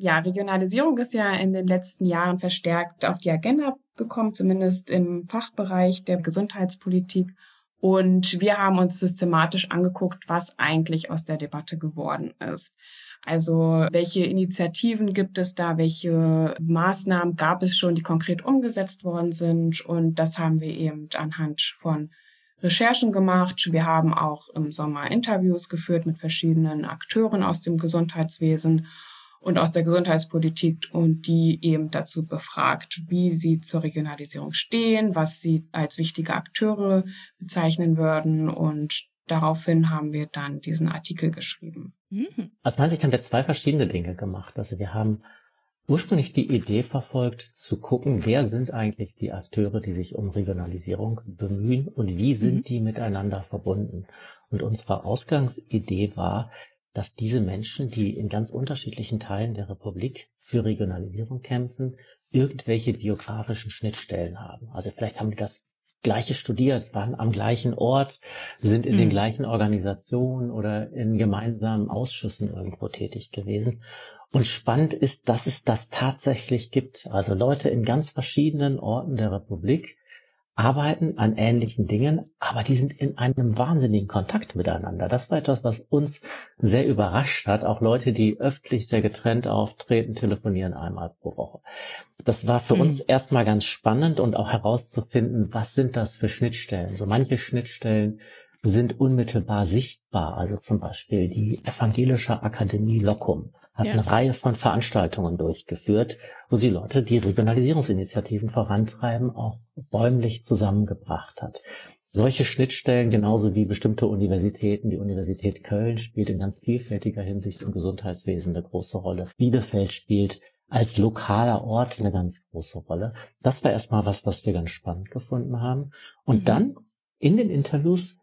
Ja, Regionalisierung ist ja in den letzten Jahren verstärkt auf die Agenda gekommen, zumindest im Fachbereich der Gesundheitspolitik. Und wir haben uns systematisch angeguckt, was eigentlich aus der Debatte geworden ist. Also welche Initiativen gibt es da, welche Maßnahmen gab es schon, die konkret umgesetzt worden sind. Und das haben wir eben anhand von Recherchen gemacht. Wir haben auch im Sommer Interviews geführt mit verschiedenen Akteuren aus dem Gesundheitswesen und aus der Gesundheitspolitik und die eben dazu befragt, wie sie zur Regionalisierung stehen, was sie als wichtige Akteure bezeichnen würden und daraufhin haben wir dann diesen Artikel geschrieben. Mhm. Aus meiner Sicht haben wir zwei verschiedene Dinge gemacht. Also wir haben ursprünglich die Idee verfolgt, zu gucken, wer sind eigentlich die Akteure, die sich um Regionalisierung bemühen und wie sind mhm. die miteinander verbunden. Und unsere Ausgangsidee war, dass diese Menschen, die in ganz unterschiedlichen Teilen der Republik für Regionalisierung kämpfen, irgendwelche biografischen Schnittstellen haben. Also vielleicht haben die das gleiche studiert, waren am gleichen Ort, sind in mhm. den gleichen Organisationen oder in gemeinsamen Ausschüssen irgendwo tätig gewesen. Und spannend ist, dass es das tatsächlich gibt. Also Leute in ganz verschiedenen Orten der Republik, arbeiten an ähnlichen Dingen, aber die sind in einem wahnsinnigen Kontakt miteinander. Das war etwas, was uns sehr überrascht hat. Auch Leute, die öffentlich sehr getrennt auftreten, telefonieren einmal pro Woche. Das war für mhm. uns erstmal ganz spannend und auch herauszufinden, was sind das für Schnittstellen. So manche Schnittstellen sind unmittelbar sichtbar. Also zum Beispiel die Evangelische Akademie Locum hat ja. eine Reihe von Veranstaltungen durchgeführt, wo sie Leute, die Regionalisierungsinitiativen vorantreiben, auch räumlich zusammengebracht hat. Solche Schnittstellen, genauso wie bestimmte Universitäten, die Universität Köln spielt in ganz vielfältiger Hinsicht im Gesundheitswesen eine große Rolle. Bielefeld spielt als lokaler Ort eine ganz große Rolle. Das war erstmal was, was wir ganz spannend gefunden haben. Und mhm. dann in den Interviews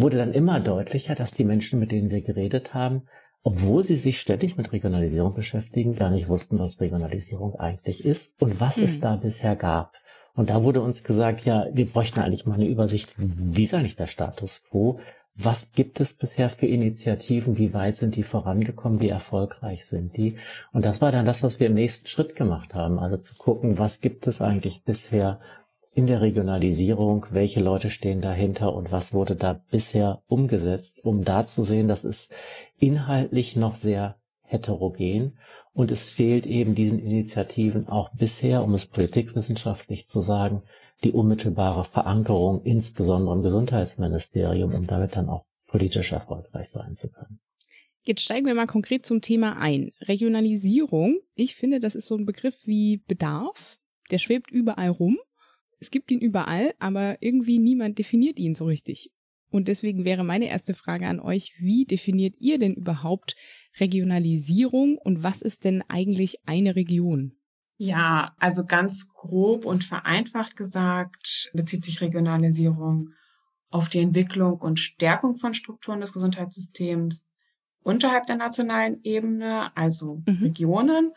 wurde dann immer deutlicher, dass die Menschen, mit denen wir geredet haben, obwohl sie sich ständig mit Regionalisierung beschäftigen, gar nicht wussten, was Regionalisierung eigentlich ist und was hm. es da bisher gab. Und da wurde uns gesagt, ja, wir bräuchten eigentlich mal eine Übersicht, wie ist eigentlich der Status quo? Was gibt es bisher für Initiativen? Wie weit sind die vorangekommen? Wie erfolgreich sind die? Und das war dann das, was wir im nächsten Schritt gemacht haben. Also zu gucken, was gibt es eigentlich bisher in der Regionalisierung, welche Leute stehen dahinter und was wurde da bisher umgesetzt, um da zu sehen, das ist inhaltlich noch sehr heterogen und es fehlt eben diesen Initiativen auch bisher, um es politikwissenschaftlich zu sagen, die unmittelbare Verankerung, insbesondere im Gesundheitsministerium, um damit dann auch politisch erfolgreich sein zu können. Jetzt steigen wir mal konkret zum Thema ein. Regionalisierung. Ich finde, das ist so ein Begriff wie Bedarf. Der schwebt überall rum es gibt ihn überall, aber irgendwie niemand definiert ihn so richtig. Und deswegen wäre meine erste Frage an euch, wie definiert ihr denn überhaupt Regionalisierung und was ist denn eigentlich eine Region? Ja, also ganz grob und vereinfacht gesagt bezieht sich Regionalisierung auf die Entwicklung und Stärkung von Strukturen des Gesundheitssystems unterhalb der nationalen Ebene, also mhm. Regionen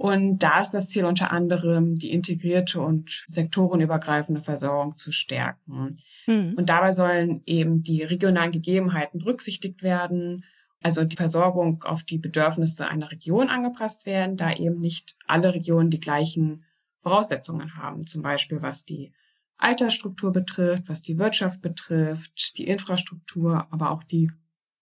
und da ist das Ziel unter anderem, die integrierte und sektorenübergreifende Versorgung zu stärken. Mhm. Und dabei sollen eben die regionalen Gegebenheiten berücksichtigt werden, also die Versorgung auf die Bedürfnisse einer Region angepasst werden, da eben nicht alle Regionen die gleichen Voraussetzungen haben, zum Beispiel was die Altersstruktur betrifft, was die Wirtschaft betrifft, die Infrastruktur, aber auch die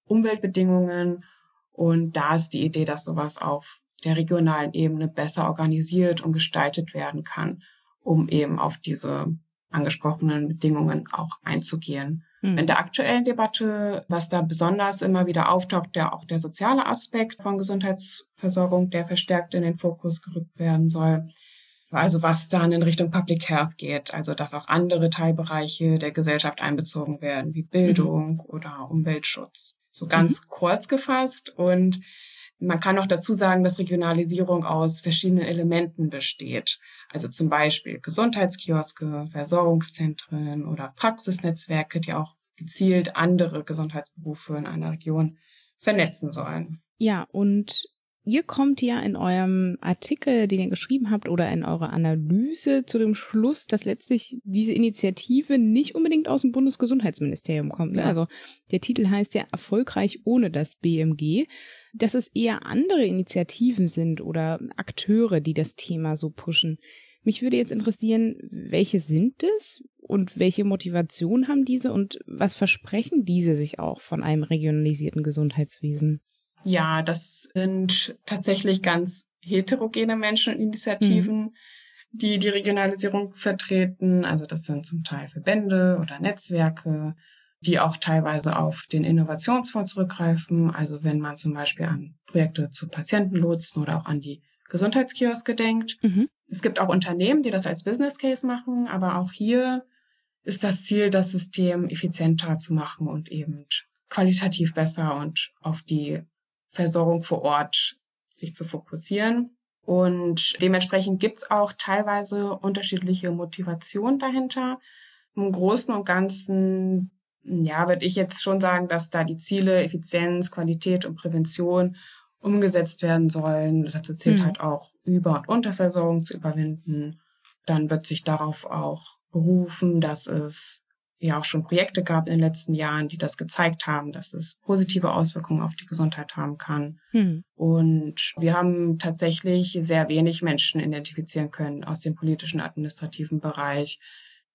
Umweltbedingungen. Und da ist die Idee, dass sowas auf der regionalen Ebene besser organisiert und gestaltet werden kann, um eben auf diese angesprochenen Bedingungen auch einzugehen. Mhm. In der aktuellen Debatte, was da besonders immer wieder auftaucht, der auch der soziale Aspekt von Gesundheitsversorgung, der verstärkt in den Fokus gerückt werden soll. Also was dann in Richtung Public Health geht, also dass auch andere Teilbereiche der Gesellschaft einbezogen werden, wie Bildung mhm. oder Umweltschutz. So ganz mhm. kurz gefasst und man kann auch dazu sagen, dass Regionalisierung aus verschiedenen Elementen besteht. Also zum Beispiel Gesundheitskioske, Versorgungszentren oder Praxisnetzwerke, die auch gezielt andere Gesundheitsberufe in einer Region vernetzen sollen. Ja, und ihr kommt ja in eurem Artikel, den ihr geschrieben habt, oder in eurer Analyse zu dem Schluss, dass letztlich diese Initiative nicht unbedingt aus dem Bundesgesundheitsministerium kommt. Ne? Ja. Also der Titel heißt ja erfolgreich ohne das BMG dass es eher andere Initiativen sind oder Akteure, die das Thema so pushen. Mich würde jetzt interessieren, welche sind es und welche Motivation haben diese und was versprechen diese sich auch von einem regionalisierten Gesundheitswesen? Ja, das sind tatsächlich ganz heterogene Menschen und Initiativen, mhm. die die Regionalisierung vertreten. Also das sind zum Teil Verbände oder Netzwerke, die auch teilweise auf den Innovationsfonds zurückgreifen. Also wenn man zum Beispiel an Projekte zu Patientenlotsen oder auch an die Gesundheitskioske denkt. Mhm. Es gibt auch Unternehmen, die das als Business Case machen, aber auch hier ist das Ziel, das System effizienter zu machen und eben qualitativ besser und auf die Versorgung vor Ort sich zu fokussieren. Und dementsprechend gibt's auch teilweise unterschiedliche Motivationen dahinter. Im Großen und Ganzen, ja, würde ich jetzt schon sagen, dass da die Ziele Effizienz, Qualität und Prävention umgesetzt werden sollen. Dazu zählt mhm. halt auch Über- und Unterversorgung zu überwinden. Dann wird sich darauf auch berufen, dass es ja auch schon Projekte gab in den letzten Jahren, die das gezeigt haben, dass es positive Auswirkungen auf die Gesundheit haben kann. Hm. Und wir haben tatsächlich sehr wenig Menschen identifizieren können aus dem politischen administrativen Bereich,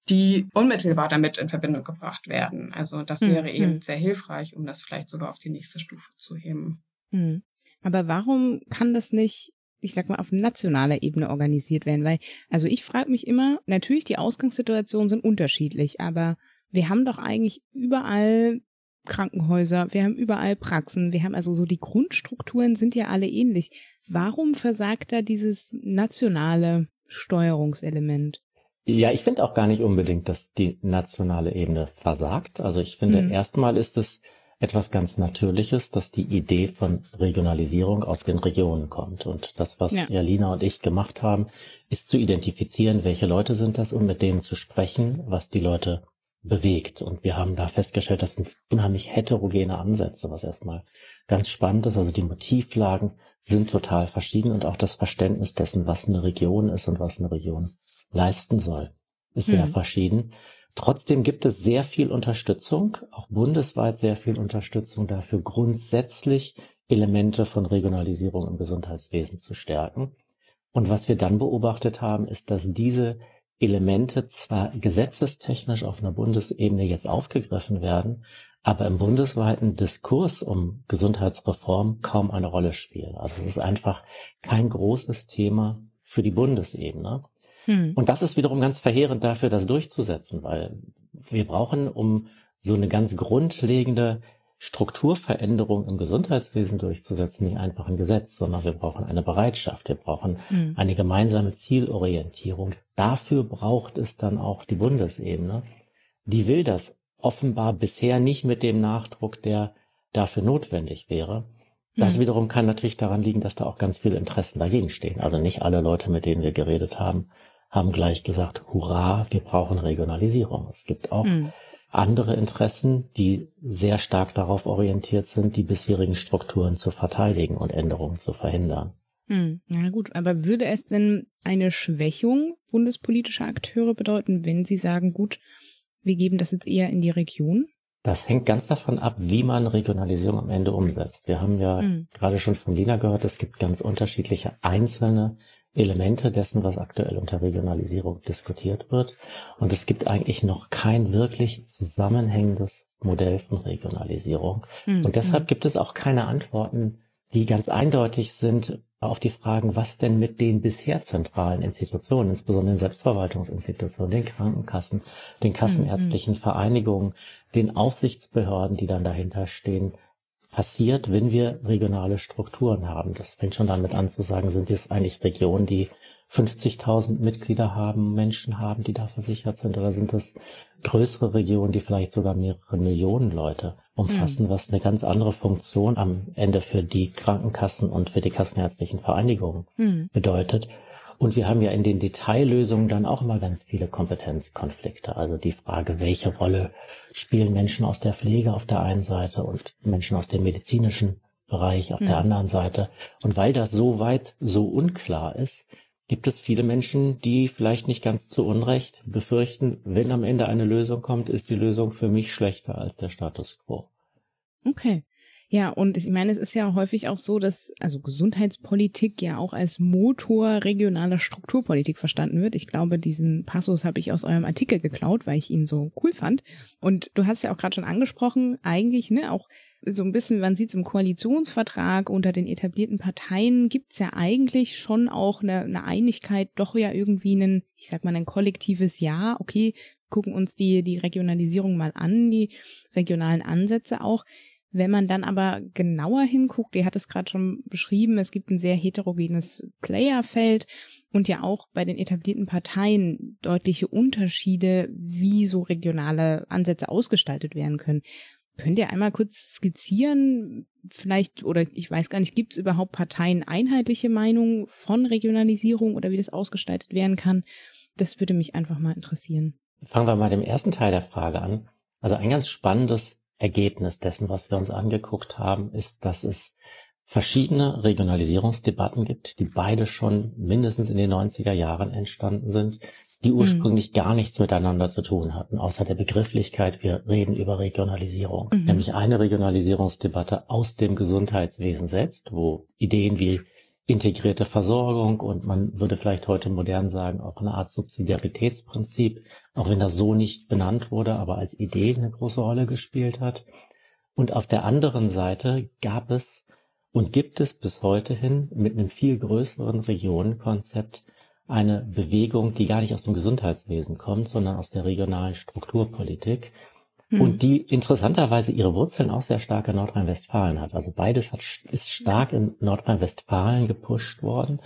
die unmittelbar damit in Verbindung gebracht werden. Also das hm. wäre hm. eben sehr hilfreich, um das vielleicht sogar auf die nächste Stufe zu heben. Hm. Aber warum kann das nicht ich sag mal, auf nationaler Ebene organisiert werden? Weil, also ich frage mich immer, natürlich, die Ausgangssituationen sind unterschiedlich, aber wir haben doch eigentlich überall Krankenhäuser, wir haben überall Praxen, wir haben also so die Grundstrukturen sind ja alle ähnlich. Warum versagt da dieses nationale Steuerungselement? Ja, ich finde auch gar nicht unbedingt, dass die nationale Ebene versagt. Also ich finde, mhm. erstmal ist es etwas ganz Natürliches, dass die Idee von Regionalisierung aus den Regionen kommt. Und das, was ja. Jalina und ich gemacht haben, ist zu identifizieren, welche Leute sind das und mit denen zu sprechen, was die Leute bewegt. Und wir haben da festgestellt, das sind unheimlich heterogene Ansätze, was erstmal ganz spannend ist. Also die Motivlagen sind total verschieden und auch das Verständnis dessen, was eine Region ist und was eine Region leisten soll, ist sehr hm. verschieden. Trotzdem gibt es sehr viel Unterstützung, auch bundesweit sehr viel Unterstützung dafür, grundsätzlich Elemente von Regionalisierung im Gesundheitswesen zu stärken. Und was wir dann beobachtet haben, ist, dass diese Elemente zwar gesetzestechnisch auf einer Bundesebene jetzt aufgegriffen werden, aber im bundesweiten Diskurs um Gesundheitsreform kaum eine Rolle spielen. Also es ist einfach kein großes Thema für die Bundesebene. Hm. Und das ist wiederum ganz verheerend dafür, das durchzusetzen, weil wir brauchen, um so eine ganz grundlegende Strukturveränderung im Gesundheitswesen durchzusetzen, nicht einfach ein Gesetz, sondern wir brauchen eine Bereitschaft, wir brauchen mhm. eine gemeinsame Zielorientierung. Dafür braucht es dann auch die Bundesebene. Die will das offenbar bisher nicht mit dem Nachdruck, der dafür notwendig wäre. Das mhm. wiederum kann natürlich daran liegen, dass da auch ganz viele Interessen dagegen stehen. Also nicht alle Leute, mit denen wir geredet haben, haben gleich gesagt, hurra, wir brauchen Regionalisierung. Es gibt auch mhm andere Interessen, die sehr stark darauf orientiert sind, die bisherigen Strukturen zu verteidigen und Änderungen zu verhindern. Hm, na gut, aber würde es denn eine Schwächung bundespolitischer Akteure bedeuten, wenn sie sagen, gut, wir geben das jetzt eher in die Region? Das hängt ganz davon ab, wie man Regionalisierung am Ende umsetzt. Wir haben ja hm. gerade schon von Lina gehört, es gibt ganz unterschiedliche einzelne Elemente dessen, was aktuell unter Regionalisierung diskutiert wird. Und es gibt eigentlich noch kein wirklich zusammenhängendes Modell von Regionalisierung. Mhm. Und deshalb gibt es auch keine Antworten, die ganz eindeutig sind auf die Fragen, was denn mit den bisher zentralen Institutionen, insbesondere den Selbstverwaltungsinstitutionen, den Krankenkassen, den kassenärztlichen Vereinigungen, den Aufsichtsbehörden, die dann dahinter stehen, passiert, wenn wir regionale Strukturen haben. Das fängt schon damit an zu sagen, sind es eigentlich Regionen, die 50.000 Mitglieder haben, Menschen haben, die da versichert sind, oder sind es größere Regionen, die vielleicht sogar mehrere Millionen Leute umfassen, mhm. was eine ganz andere Funktion am Ende für die Krankenkassen und für die kassenärztlichen Vereinigungen mhm. bedeutet. Und wir haben ja in den Detaillösungen dann auch immer ganz viele Kompetenzkonflikte. Also die Frage, welche Rolle spielen Menschen aus der Pflege auf der einen Seite und Menschen aus dem medizinischen Bereich auf mhm. der anderen Seite. Und weil das so weit so unklar ist, gibt es viele Menschen, die vielleicht nicht ganz zu Unrecht befürchten, wenn am Ende eine Lösung kommt, ist die Lösung für mich schlechter als der Status quo. Okay. Ja, und ich meine, es ist ja häufig auch so, dass also Gesundheitspolitik ja auch als Motor regionaler Strukturpolitik verstanden wird. Ich glaube, diesen Passus habe ich aus eurem Artikel geklaut, weil ich ihn so cool fand. Und du hast ja auch gerade schon angesprochen, eigentlich, ne, auch so ein bisschen, man sieht es im Koalitionsvertrag unter den etablierten Parteien, gibt's ja eigentlich schon auch eine, eine Einigkeit, doch ja irgendwie ein, ich sag mal, ein kollektives Ja, okay, gucken uns die, die Regionalisierung mal an, die regionalen Ansätze auch. Wenn man dann aber genauer hinguckt, ihr hat es gerade schon beschrieben, es gibt ein sehr heterogenes Playerfeld und ja auch bei den etablierten Parteien deutliche Unterschiede, wie so regionale Ansätze ausgestaltet werden können. Könnt ihr einmal kurz skizzieren, vielleicht, oder ich weiß gar nicht, gibt es überhaupt Parteien einheitliche Meinung von Regionalisierung oder wie das ausgestaltet werden kann? Das würde mich einfach mal interessieren. Fangen wir mal dem ersten Teil der Frage an. Also ein ganz spannendes Ergebnis dessen, was wir uns angeguckt haben, ist, dass es verschiedene Regionalisierungsdebatten gibt, die beide schon mindestens in den 90er Jahren entstanden sind, die hm. ursprünglich mhm. gar nichts miteinander zu tun hatten, außer der Begrifflichkeit, wir reden über Regionalisierung. Mhm. Nämlich eine Regionalisierungsdebatte aus dem Gesundheitswesen selbst, wo Ideen wie integrierte Versorgung und man würde vielleicht heute modern sagen, auch eine Art Subsidiaritätsprinzip, auch wenn das so nicht benannt wurde, aber als Idee eine große Rolle gespielt hat. Und auf der anderen Seite gab es und gibt es bis heute hin mit einem viel größeren Regionenkonzept eine Bewegung, die gar nicht aus dem Gesundheitswesen kommt, sondern aus der regionalen Strukturpolitik, hm. und die interessanterweise ihre Wurzeln auch sehr stark in Nordrhein-Westfalen hat. Also beides hat, ist stark in Nordrhein-Westfalen gepusht worden.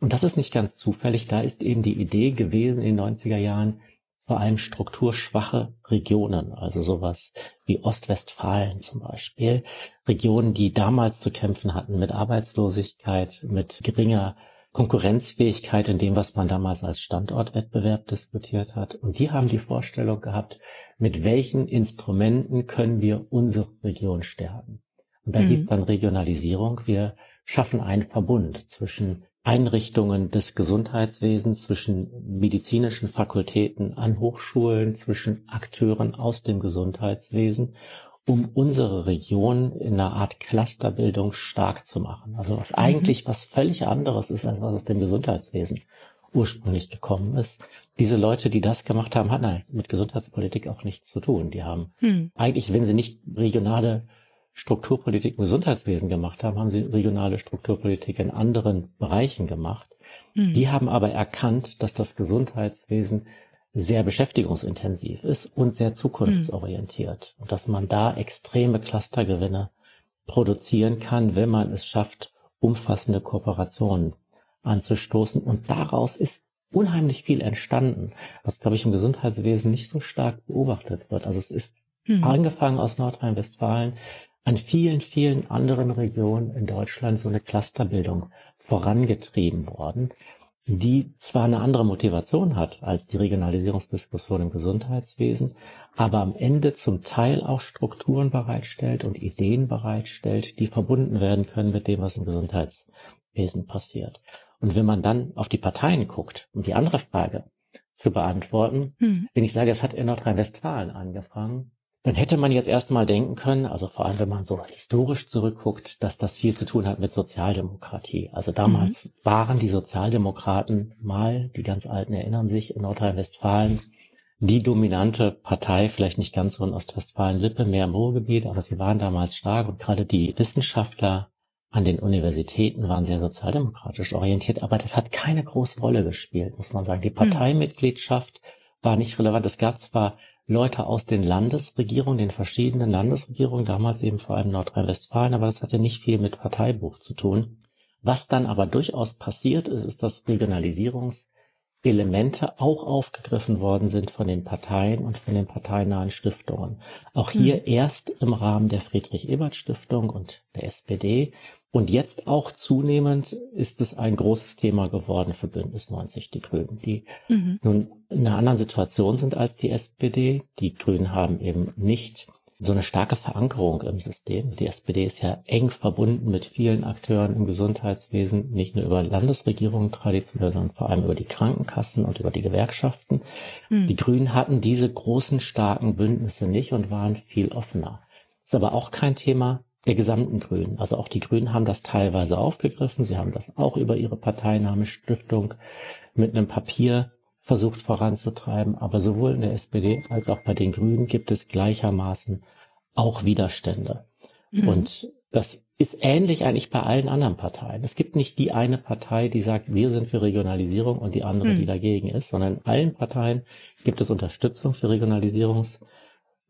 Und das ist nicht ganz zufällig. Da ist eben die Idee gewesen in den 90er Jahren, vor allem strukturschwache Regionen, also sowas wie Ostwestfalen zum Beispiel, Regionen, die damals zu kämpfen hatten mit Arbeitslosigkeit, mit geringer Konkurrenzfähigkeit in dem, was man damals als Standortwettbewerb diskutiert hat. Und die haben die Vorstellung gehabt, mit welchen Instrumenten können wir unsere Region stärken. Und da mhm. hieß dann Regionalisierung. Wir schaffen einen Verbund zwischen Einrichtungen des Gesundheitswesens, zwischen medizinischen Fakultäten an Hochschulen, zwischen Akteuren aus dem Gesundheitswesen um unsere Region in einer Art Clusterbildung stark zu machen. Also was mhm. eigentlich was völlig anderes ist, als was aus dem Gesundheitswesen ursprünglich gekommen ist. Diese Leute, die das gemacht haben, hatten mit Gesundheitspolitik auch nichts zu tun. Die haben hm. eigentlich, wenn sie nicht regionale Strukturpolitik im Gesundheitswesen gemacht haben, haben sie regionale Strukturpolitik in anderen Bereichen gemacht. Hm. Die haben aber erkannt, dass das Gesundheitswesen sehr beschäftigungsintensiv ist und sehr zukunftsorientiert. Mhm. Und dass man da extreme Clustergewinne produzieren kann, wenn man es schafft, umfassende Kooperationen anzustoßen. Und daraus ist unheimlich viel entstanden, was, glaube ich, im Gesundheitswesen nicht so stark beobachtet wird. Also es ist mhm. angefangen aus Nordrhein-Westfalen, an vielen, vielen anderen Regionen in Deutschland so eine Clusterbildung vorangetrieben worden, die zwar eine andere Motivation hat als die Regionalisierungsdiskussion im Gesundheitswesen, aber am Ende zum Teil auch Strukturen bereitstellt und Ideen bereitstellt, die verbunden werden können mit dem, was im Gesundheitswesen passiert. Und wenn man dann auf die Parteien guckt, um die andere Frage zu beantworten, hm. wenn ich sage, es hat in Nordrhein-Westfalen angefangen, dann hätte man jetzt erstmal denken können, also vor allem wenn man so historisch zurückguckt, dass das viel zu tun hat mit Sozialdemokratie. Also damals mhm. waren die Sozialdemokraten mal, die ganz Alten erinnern sich, in Nordrhein-Westfalen die dominante Partei, vielleicht nicht ganz so in Ostwestfalen-Lippe, mehr im Ruhrgebiet, aber sie waren damals stark und gerade die Wissenschaftler an den Universitäten waren sehr sozialdemokratisch orientiert, aber das hat keine große Rolle gespielt, muss man sagen. Die hm. Parteimitgliedschaft war nicht relevant. Es gab zwar Leute aus den Landesregierungen, den verschiedenen Landesregierungen, damals eben vor allem Nordrhein-Westfalen, aber das hatte nicht viel mit Parteibuch zu tun. Was dann aber durchaus passiert ist, ist, dass Regionalisierungselemente auch aufgegriffen worden sind von den Parteien und von den parteinahen Stiftungen. Auch hier hm. erst im Rahmen der Friedrich-Ebert-Stiftung und der SPD und jetzt auch zunehmend ist es ein großes Thema geworden für Bündnis 90 Die Grünen, die mhm. nun in einer anderen Situation sind als die SPD. Die Grünen haben eben nicht so eine starke Verankerung im System. Die SPD ist ja eng verbunden mit vielen Akteuren im Gesundheitswesen, nicht nur über Landesregierungen traditionell, sondern vor allem über die Krankenkassen und über die Gewerkschaften. Mhm. Die Grünen hatten diese großen, starken Bündnisse nicht und waren viel offener. Ist aber auch kein Thema, der gesamten Grünen. Also auch die Grünen haben das teilweise aufgegriffen. Sie haben das auch über ihre Parteinahmestiftung mit einem Papier versucht voranzutreiben. Aber sowohl in der SPD als auch bei den Grünen gibt es gleichermaßen auch Widerstände. Mhm. Und das ist ähnlich eigentlich bei allen anderen Parteien. Es gibt nicht die eine Partei, die sagt, wir sind für Regionalisierung und die andere, mhm. die dagegen ist, sondern in allen Parteien gibt es Unterstützung für Regionalisierungs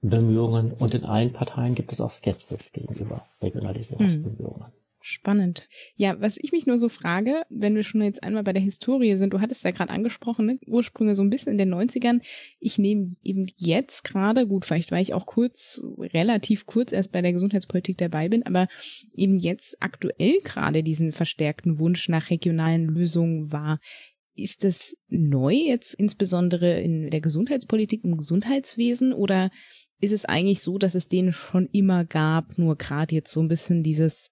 Bemühungen und in allen Parteien gibt es auch Skepsis gegenüber Regionalisierungsbemühungen. Hm. Spannend. Ja, was ich mich nur so frage, wenn wir schon jetzt einmal bei der Historie sind, du hattest ja gerade angesprochen, ne? Ursprünge so ein bisschen in den 90ern. Ich nehme eben jetzt gerade, gut, vielleicht weil ich auch kurz, relativ kurz erst bei der Gesundheitspolitik dabei bin, aber eben jetzt aktuell gerade diesen verstärkten Wunsch nach regionalen Lösungen wahr. Ist das neu jetzt insbesondere in der Gesundheitspolitik, im Gesundheitswesen oder ist es eigentlich so, dass es den schon immer gab, nur gerade jetzt so ein bisschen dieses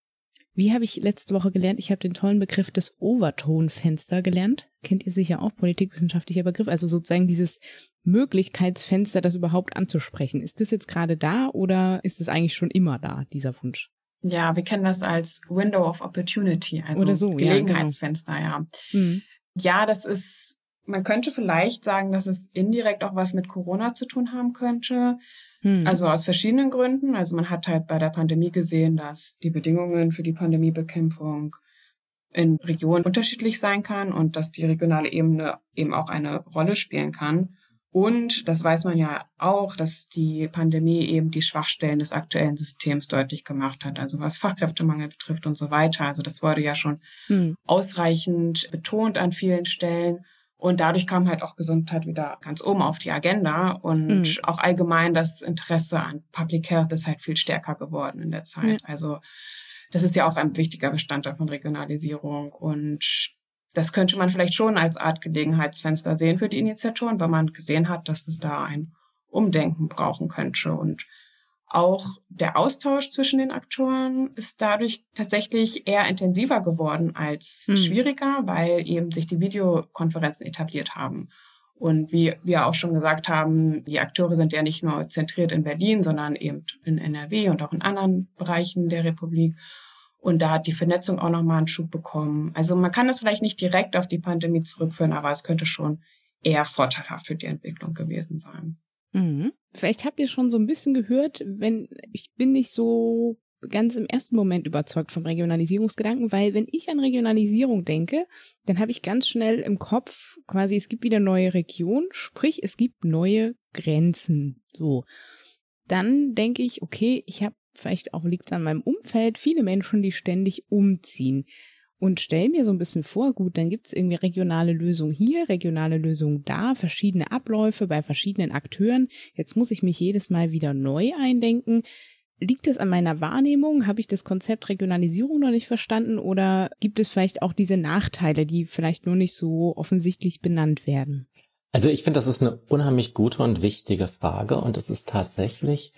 wie habe ich letzte Woche gelernt? Ich habe den tollen Begriff des Overtone-Fenster gelernt. Kennt ihr sicher auch, politikwissenschaftlicher Begriff. Also sozusagen dieses Möglichkeitsfenster, das überhaupt anzusprechen. Ist das jetzt gerade da oder ist es eigentlich schon immer da, dieser Wunsch? Ja, wir kennen das als Window of Opportunity, also so, Gelegenheitsfenster, ja. Genau. Ja. Mhm. ja, das ist, man könnte vielleicht sagen, dass es indirekt auch was mit Corona zu tun haben könnte. Hm. Also aus verschiedenen Gründen. Also man hat halt bei der Pandemie gesehen, dass die Bedingungen für die Pandemiebekämpfung in Regionen unterschiedlich sein kann und dass die regionale Ebene eben auch eine Rolle spielen kann. Und das weiß man ja auch, dass die Pandemie eben die Schwachstellen des aktuellen Systems deutlich gemacht hat. Also was Fachkräftemangel betrifft und so weiter. Also das wurde ja schon hm. ausreichend betont an vielen Stellen. Und dadurch kam halt auch Gesundheit wieder ganz oben auf die Agenda und mhm. auch allgemein das Interesse an Public Health ist halt viel stärker geworden in der Zeit. Ja. Also das ist ja auch ein wichtiger Bestandteil von Regionalisierung und das könnte man vielleicht schon als Art Gelegenheitsfenster sehen für die Initiatoren, weil man gesehen hat, dass es da ein Umdenken brauchen könnte und auch der Austausch zwischen den Aktoren ist dadurch tatsächlich eher intensiver geworden als mhm. schwieriger, weil eben sich die Videokonferenzen etabliert haben. Und wie wir auch schon gesagt haben, die Akteure sind ja nicht nur zentriert in Berlin, sondern eben in NRW und auch in anderen Bereichen der Republik. Und da hat die Vernetzung auch nochmal einen Schub bekommen. Also man kann das vielleicht nicht direkt auf die Pandemie zurückführen, aber es könnte schon eher vorteilhaft für die Entwicklung gewesen sein. Mhm. Vielleicht habt ihr schon so ein bisschen gehört, wenn ich bin nicht so ganz im ersten Moment überzeugt vom Regionalisierungsgedanken, weil wenn ich an Regionalisierung denke, dann habe ich ganz schnell im Kopf quasi, es gibt wieder neue Regionen, sprich es gibt neue Grenzen. So. Dann denke ich, okay, ich habe vielleicht auch liegt es an meinem Umfeld, viele Menschen, die ständig umziehen und stell mir so ein bisschen vor, gut, dann gibt es irgendwie regionale Lösungen hier, regionale Lösungen da, verschiedene Abläufe bei verschiedenen Akteuren. Jetzt muss ich mich jedes Mal wieder neu eindenken. Liegt es an meiner Wahrnehmung? Habe ich das Konzept Regionalisierung noch nicht verstanden? Oder gibt es vielleicht auch diese Nachteile, die vielleicht nur nicht so offensichtlich benannt werden? Also ich finde, das ist eine unheimlich gute und wichtige Frage und es ist tatsächlich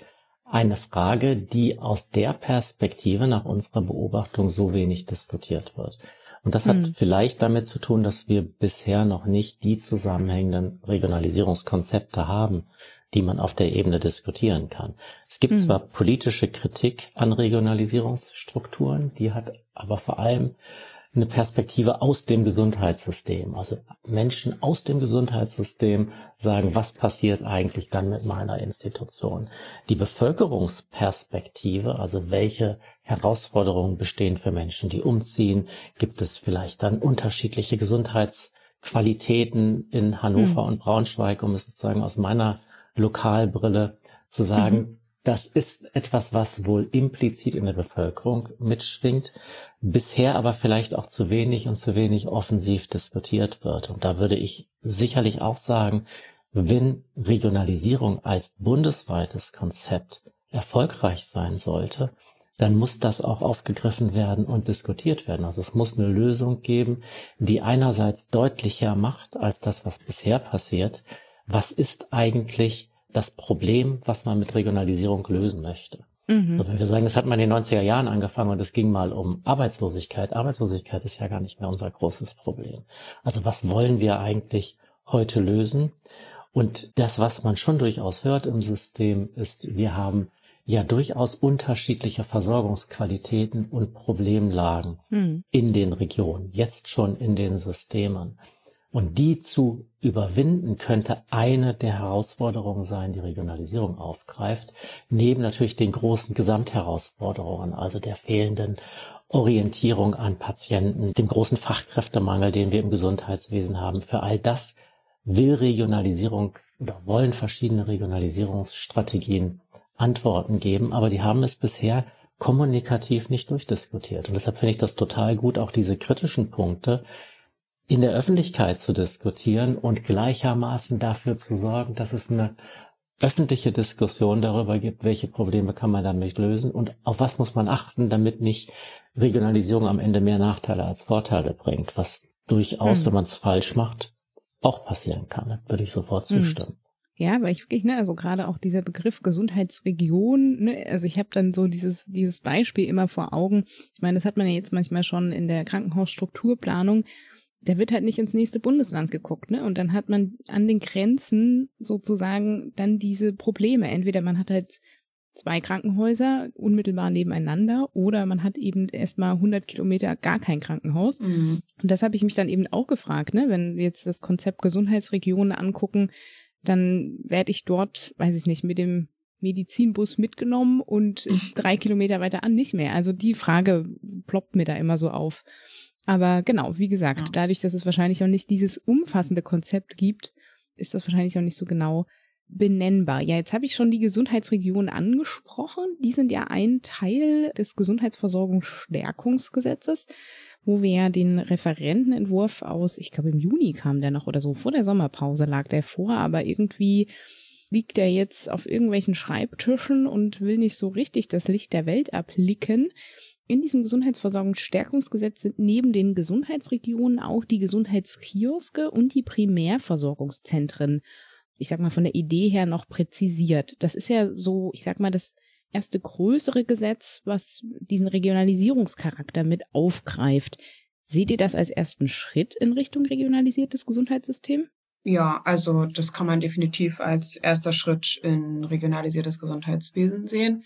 eine Frage, die aus der Perspektive nach unserer Beobachtung so wenig diskutiert wird. Und das hat hm. vielleicht damit zu tun, dass wir bisher noch nicht die zusammenhängenden Regionalisierungskonzepte haben, die man auf der Ebene diskutieren kann. Es gibt hm. zwar politische Kritik an Regionalisierungsstrukturen, die hat aber vor allem eine Perspektive aus dem Gesundheitssystem. Also Menschen aus dem Gesundheitssystem sagen, was passiert eigentlich dann mit meiner Institution? Die Bevölkerungsperspektive, also welche Herausforderungen bestehen für Menschen, die umziehen? Gibt es vielleicht dann unterschiedliche Gesundheitsqualitäten in Hannover mhm. und Braunschweig, um es sozusagen aus meiner Lokalbrille zu sagen, mhm. Das ist etwas, was wohl implizit in der Bevölkerung mitschwingt, bisher aber vielleicht auch zu wenig und zu wenig offensiv diskutiert wird. Und da würde ich sicherlich auch sagen, wenn Regionalisierung als bundesweites Konzept erfolgreich sein sollte, dann muss das auch aufgegriffen werden und diskutiert werden. Also es muss eine Lösung geben, die einerseits deutlicher macht als das, was bisher passiert. Was ist eigentlich das Problem, was man mit Regionalisierung lösen möchte. Mhm. Also wenn wir sagen, das hat man in den 90er Jahren angefangen und es ging mal um Arbeitslosigkeit. Arbeitslosigkeit ist ja gar nicht mehr unser großes Problem. Also was wollen wir eigentlich heute lösen? Und das, was man schon durchaus hört im System, ist, wir haben ja durchaus unterschiedliche Versorgungsqualitäten und Problemlagen mhm. in den Regionen, jetzt schon in den Systemen. Und die zu überwinden könnte eine der Herausforderungen sein, die Regionalisierung aufgreift, neben natürlich den großen Gesamtherausforderungen, also der fehlenden Orientierung an Patienten, dem großen Fachkräftemangel, den wir im Gesundheitswesen haben. Für all das will Regionalisierung oder wollen verschiedene Regionalisierungsstrategien Antworten geben, aber die haben es bisher kommunikativ nicht durchdiskutiert. Und deshalb finde ich das total gut, auch diese kritischen Punkte in der Öffentlichkeit zu diskutieren und gleichermaßen dafür zu sorgen, dass es eine öffentliche Diskussion darüber gibt, welche Probleme kann man damit lösen und auf was muss man achten, damit nicht Regionalisierung am Ende mehr Nachteile als Vorteile bringt, was durchaus, hm. wenn man es falsch macht, auch passieren kann. Da würde ich sofort hm. zustimmen. Ja, weil ich wirklich, ne, also gerade auch dieser Begriff Gesundheitsregion, ne, also ich habe dann so dieses, dieses Beispiel immer vor Augen. Ich meine, das hat man ja jetzt manchmal schon in der Krankenhausstrukturplanung. Da wird halt nicht ins nächste Bundesland geguckt, ne? Und dann hat man an den Grenzen sozusagen dann diese Probleme. Entweder man hat halt zwei Krankenhäuser unmittelbar nebeneinander oder man hat eben erstmal 100 Kilometer gar kein Krankenhaus. Mhm. Und das habe ich mich dann eben auch gefragt, ne? Wenn wir jetzt das Konzept Gesundheitsregionen angucken, dann werde ich dort, weiß ich nicht, mit dem Medizinbus mitgenommen und drei Kilometer weiter an nicht mehr. Also die Frage ploppt mir da immer so auf. Aber genau, wie gesagt, ja. dadurch, dass es wahrscheinlich auch nicht dieses umfassende Konzept gibt, ist das wahrscheinlich auch nicht so genau benennbar. Ja, jetzt habe ich schon die Gesundheitsregionen angesprochen. Die sind ja ein Teil des Gesundheitsversorgungsstärkungsgesetzes wo wir ja den Referentenentwurf aus, ich glaube im Juni kam der noch oder so, vor der Sommerpause lag der vor, aber irgendwie liegt er jetzt auf irgendwelchen Schreibtischen und will nicht so richtig das Licht der Welt erblicken. In diesem Gesundheitsversorgungsstärkungsgesetz sind neben den Gesundheitsregionen auch die Gesundheitskioske und die Primärversorgungszentren, ich sag mal von der Idee her noch präzisiert. Das ist ja so, ich sag mal, das erste größere Gesetz, was diesen Regionalisierungscharakter mit aufgreift. Seht ihr das als ersten Schritt in Richtung regionalisiertes Gesundheitssystem? Ja, also das kann man definitiv als erster Schritt in regionalisiertes Gesundheitswesen sehen.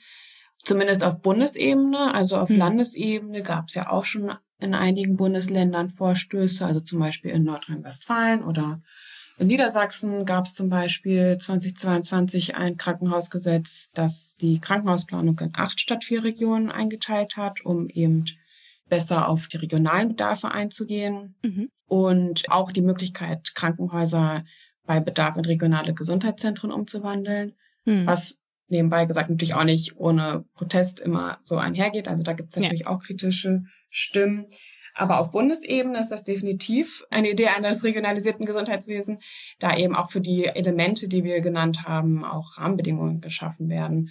Zumindest auf Bundesebene, also auf hm. Landesebene gab es ja auch schon in einigen Bundesländern Vorstöße, also zum Beispiel in Nordrhein-Westfalen oder in Niedersachsen gab es zum Beispiel 2022 ein Krankenhausgesetz, das die Krankenhausplanung in acht statt vier Regionen eingeteilt hat, um eben besser auf die regionalen Bedarfe einzugehen mhm. und auch die Möglichkeit, Krankenhäuser bei Bedarf in regionale Gesundheitszentren umzuwandeln, mhm. was nebenbei gesagt natürlich auch nicht ohne Protest immer so einhergeht. Also da gibt es natürlich ja. auch kritische Stimmen. Aber auf Bundesebene ist das definitiv eine Idee eines regionalisierten Gesundheitswesens, da eben auch für die Elemente, die wir genannt haben, auch Rahmenbedingungen geschaffen werden.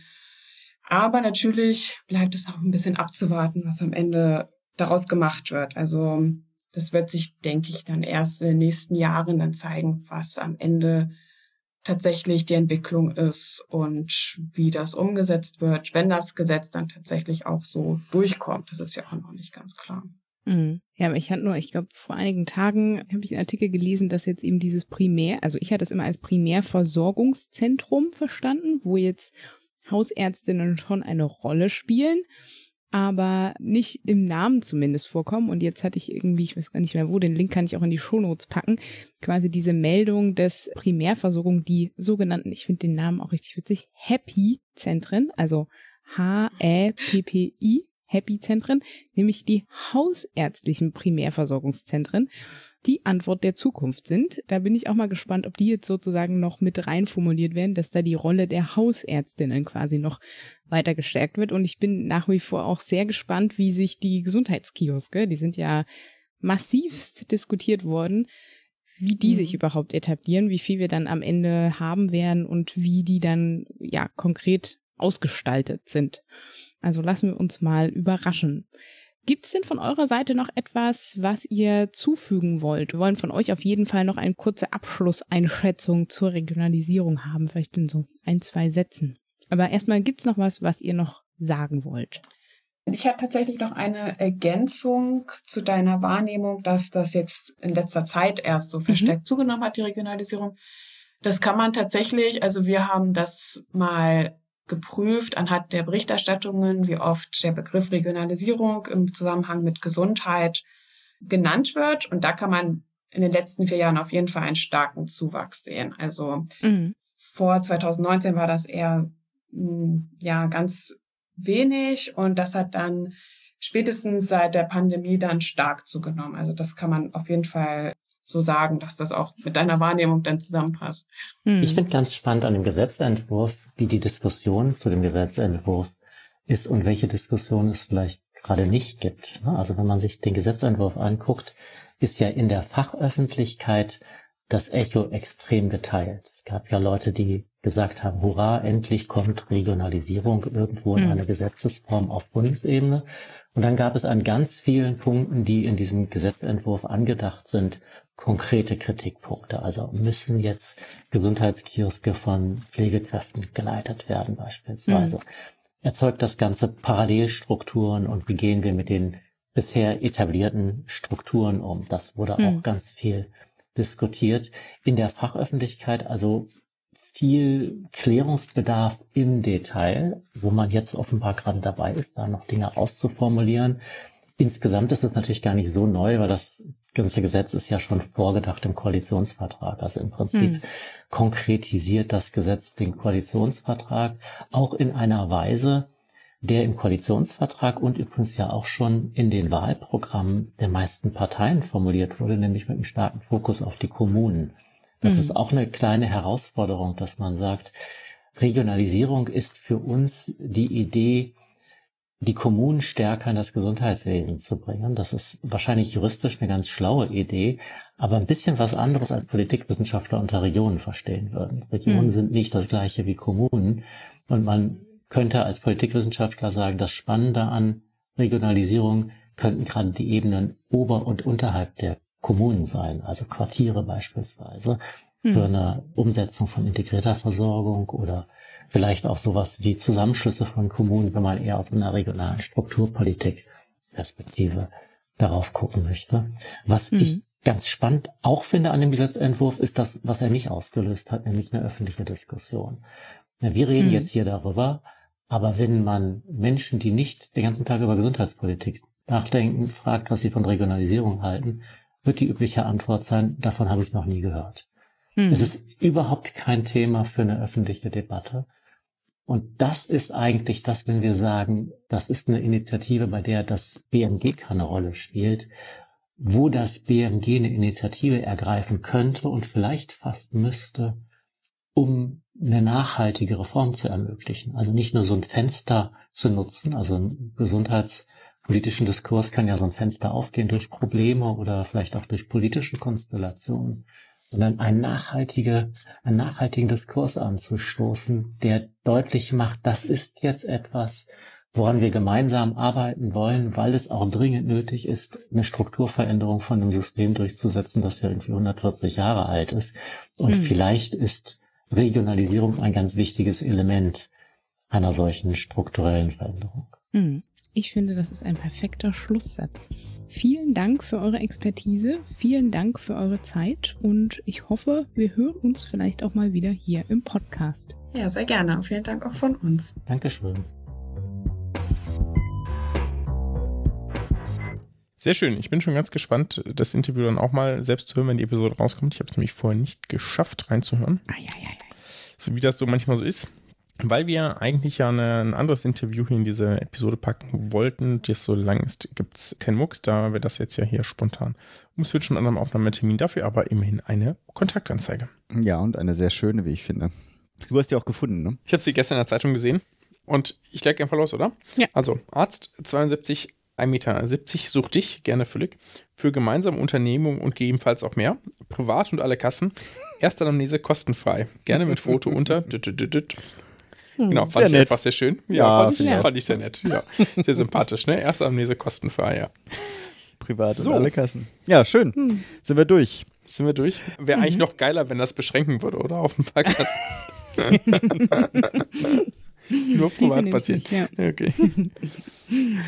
Aber natürlich bleibt es auch ein bisschen abzuwarten, was am Ende daraus gemacht wird. Also das wird sich, denke ich, dann erst in den nächsten Jahren dann zeigen, was am Ende tatsächlich die Entwicklung ist und wie das umgesetzt wird, wenn das Gesetz dann tatsächlich auch so durchkommt. Das ist ja auch noch nicht ganz klar. Mhm. Ja, aber ich hatte nur, ich glaube, vor einigen Tagen habe ich einen Artikel gelesen, dass jetzt eben dieses Primär, also ich hatte es immer als Primärversorgungszentrum verstanden, wo jetzt Hausärztinnen schon eine Rolle spielen, aber nicht im Namen zumindest vorkommen. Und jetzt hatte ich irgendwie, ich weiß gar nicht mehr wo, den Link kann ich auch in die Shownotes packen, quasi diese Meldung des Primärversorgung, die sogenannten, ich finde den Namen auch richtig witzig, Happy-Zentren, also H-E-P-P-I Happy-Zentren, nämlich die hausärztlichen Primärversorgungszentren, die Antwort der Zukunft sind. Da bin ich auch mal gespannt, ob die jetzt sozusagen noch mit rein formuliert werden, dass da die Rolle der Hausärztinnen quasi noch weiter gestärkt wird. Und ich bin nach wie vor auch sehr gespannt, wie sich die Gesundheitskioske, die sind ja massivst diskutiert worden, wie die mhm. sich überhaupt etablieren, wie viel wir dann am Ende haben werden und wie die dann ja konkret ausgestaltet sind. Also lassen wir uns mal überraschen. Gibt es denn von eurer Seite noch etwas, was ihr zufügen wollt? Wir wollen von euch auf jeden Fall noch eine kurze Abschlusseinschätzung zur Regionalisierung haben, vielleicht in so ein, zwei Sätzen. Aber erstmal gibt es noch was, was ihr noch sagen wollt. Ich habe tatsächlich noch eine Ergänzung zu deiner Wahrnehmung, dass das jetzt in letzter Zeit erst so verstärkt mhm. zugenommen hat, die Regionalisierung. Das kann man tatsächlich, also wir haben das mal geprüft anhand der Berichterstattungen, wie oft der Begriff Regionalisierung im Zusammenhang mit Gesundheit genannt wird. Und da kann man in den letzten vier Jahren auf jeden Fall einen starken Zuwachs sehen. Also mhm. vor 2019 war das eher hm, ja ganz wenig und das hat dann spätestens seit der Pandemie dann stark zugenommen. Also das kann man auf jeden Fall so sagen, dass das auch mit deiner Wahrnehmung dann zusammenpasst. Hm. Ich finde ganz spannend an dem Gesetzentwurf, wie die Diskussion zu dem Gesetzentwurf ist und welche Diskussion es vielleicht gerade nicht gibt. Ne? Also wenn man sich den Gesetzentwurf anguckt, ist ja in der Fachöffentlichkeit das Echo extrem geteilt. Es gab ja Leute, die gesagt haben, hurra, endlich kommt Regionalisierung irgendwo in hm. eine Gesetzesform auf Bundesebene. Und dann gab es an ganz vielen Punkten, die in diesem Gesetzentwurf angedacht sind, konkrete Kritikpunkte. Also müssen jetzt Gesundheitskioske von Pflegekräften geleitet werden beispielsweise. Mhm. Erzeugt das Ganze Parallelstrukturen und wie gehen wir mit den bisher etablierten Strukturen um? Das wurde mhm. auch ganz viel diskutiert. In der Fachöffentlichkeit also viel Klärungsbedarf im Detail, wo man jetzt offenbar gerade dabei ist, da noch Dinge auszuformulieren. Insgesamt ist es natürlich gar nicht so neu, weil das ganze Gesetz ist ja schon vorgedacht im Koalitionsvertrag. Also im Prinzip hm. konkretisiert das Gesetz den Koalitionsvertrag auch in einer Weise, der im Koalitionsvertrag und übrigens ja auch schon in den Wahlprogrammen der meisten Parteien formuliert wurde, nämlich mit einem starken Fokus auf die Kommunen. Das hm. ist auch eine kleine Herausforderung, dass man sagt, Regionalisierung ist für uns die Idee, die Kommunen stärker in das Gesundheitswesen zu bringen. Das ist wahrscheinlich juristisch eine ganz schlaue Idee, aber ein bisschen was anderes als Politikwissenschaftler unter Regionen verstehen würden. Regionen hm. sind nicht das gleiche wie Kommunen und man könnte als Politikwissenschaftler sagen, das Spannende an Regionalisierung könnten gerade die Ebenen ober- und unterhalb der Kommunen sein, also Quartiere beispielsweise, hm. für eine Umsetzung von integrierter Versorgung oder vielleicht auch sowas wie Zusammenschlüsse von Kommunen, wenn man eher aus einer regionalen Strukturpolitik Perspektive darauf gucken möchte. Was mhm. ich ganz spannend auch finde an dem Gesetzentwurf, ist das, was er nicht ausgelöst hat, nämlich eine öffentliche Diskussion. Wir reden mhm. jetzt hier darüber, aber wenn man Menschen, die nicht den ganzen Tag über Gesundheitspolitik nachdenken, fragt, was sie von Regionalisierung halten, wird die übliche Antwort sein, davon habe ich noch nie gehört. Hm. Es ist überhaupt kein Thema für eine öffentliche Debatte. Und das ist eigentlich das, wenn wir sagen, das ist eine Initiative, bei der das BMG keine Rolle spielt, wo das BMG eine Initiative ergreifen könnte und vielleicht fast müsste, um eine nachhaltige Reform zu ermöglichen. Also nicht nur so ein Fenster zu nutzen, also einen gesundheitspolitischen Diskurs kann ja so ein Fenster aufgehen durch Probleme oder vielleicht auch durch politische Konstellationen, sondern einen, nachhaltige, einen nachhaltigen Diskurs anzustoßen, der deutlich macht, das ist jetzt etwas, woran wir gemeinsam arbeiten wollen, weil es auch dringend nötig ist, eine Strukturveränderung von einem System durchzusetzen, das ja irgendwie 140 Jahre alt ist. Und mhm. vielleicht ist Regionalisierung ein ganz wichtiges Element einer solchen strukturellen Veränderung. Mhm. Ich finde, das ist ein perfekter Schlusssatz. Vielen Dank für eure Expertise, vielen Dank für eure Zeit und ich hoffe, wir hören uns vielleicht auch mal wieder hier im Podcast. Ja, sehr gerne. Vielen Dank auch von uns. Dankeschön. Sehr schön. Ich bin schon ganz gespannt, das Interview dann auch mal selbst zu hören, wenn die Episode rauskommt. Ich habe es nämlich vorher nicht geschafft, reinzuhören. Ei, ei, ei. So wie das so manchmal so ist. Weil wir eigentlich ja eine, ein anderes Interview hier in diese Episode packen wollten, das so lang ist, gibt es keinen Mucks, da wir das jetzt ja hier spontan umswitchen an einem Aufnahmetermin dafür, aber immerhin eine Kontaktanzeige. Ja, und eine sehr schöne, wie ich finde. Du hast die auch gefunden, ne? Ich habe sie gestern in der Zeitung gesehen und ich lege einfach los, oder? Ja. Also, Arzt 72 1,70 Meter sucht dich, gerne völlig, für gemeinsame Unternehmungen und gegebenenfalls auch mehr. Privat und alle Kassen. Erste Anamnese kostenfrei. Gerne mit Foto unter. Genau, fand sehr ich nett. einfach sehr schön. Ja, ja fand, ich, fand, ich, sehr nett. Ja, sehr sympathisch, ne? Erste Amnese kostenfrei, ja. Privat so. alle Kassen. Ja, schön. Hm. Sind wir durch. Sind wir durch? Wäre mhm. eigentlich noch geiler, wenn das beschränken würde, oder? Auf ein paar Kassen. Nur Privatpatienten. Ja. Okay.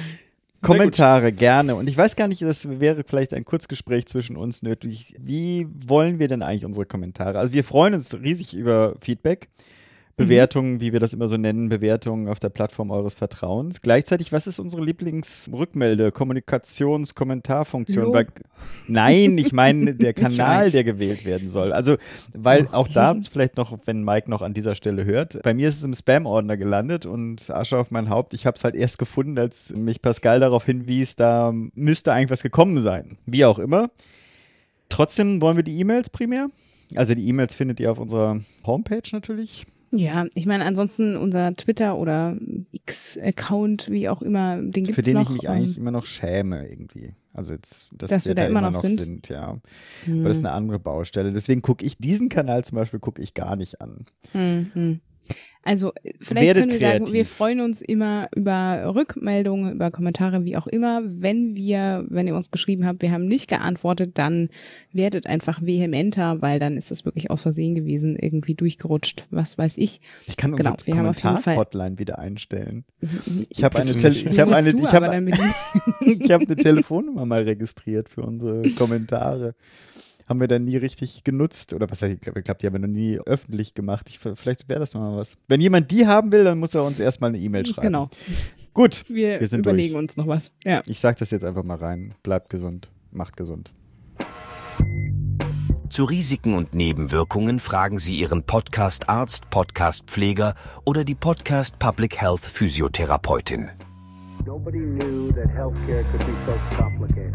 Kommentare gerne. Und ich weiß gar nicht, das wäre vielleicht ein Kurzgespräch zwischen uns nötig. Wie wollen wir denn eigentlich unsere Kommentare? Also wir freuen uns riesig über Feedback. Bewertungen, wie wir das immer so nennen, Bewertungen auf der Plattform eures Vertrauens. Gleichzeitig, was ist unsere Lieblingsrückmelde, Kommunikations-, Kommentarfunktion? Bei, nein, ich meine der Kanal, der gewählt werden soll. Also, weil auch da vielleicht noch, wenn Mike noch an dieser Stelle hört, bei mir ist es im Spam-Ordner gelandet und Asche auf mein Haupt. Ich habe es halt erst gefunden, als mich Pascal darauf hinwies, da müsste eigentlich was gekommen sein. Wie auch immer. Trotzdem wollen wir die E-Mails primär. Also die E-Mails findet ihr auf unserer Homepage natürlich. Ja, ich meine, ansonsten unser Twitter oder X-Account, wie auch immer, den gibt's Für den noch. ich mich ähm, eigentlich immer noch schäme irgendwie. Also jetzt, dass, Dass wir da immer noch sind? sind, ja. hm, Aber das ist eine andere Baustelle. Deswegen gucke ich diesen Kanal zum Beispiel gucke ich gar nicht an. hm, hm. Also äh, vielleicht Werdet können wir sagen, wir kreativ. freuen uns immer über Rückmeldungen, über Kommentare, wie auch immer. Wenn wir, wenn ihr uns geschrieben habt, wir haben nicht geantwortet, dann werdet einfach vehementer, weil dann ist das wirklich aus Versehen gewesen, irgendwie durchgerutscht, was weiß ich. Ich kann Genau, auf jeden Fall- Kommentar-Hotline wieder einstellen. Ich habe eine, Bitte Tele ich Musst eine, ich mit ich habe eine Telefonnummer mal registriert für unsere Kommentare. Haben wir dann nie richtig genutzt. Oder was heißt, ich glaube, die haben wir noch nie öffentlich gemacht. Ich, vielleicht wäre das noch mal was. Wenn jemand die haben will, dann muss er uns erstmal eine E-Mail schreiben. Genau. Gut, Wir, Wir sind überlegen durch. uns noch was. Ja. ich sage das jetzt einfach mal rein. Bleibt gesund, macht gesund. Zu Risiken und Nebenwirkungen fragen Sie Ihren Podcast-Arzt, Podcast-Pfleger oder die Podcast Public Health Physiotherapeutin. Nobody knew that healthcare could be so complicated.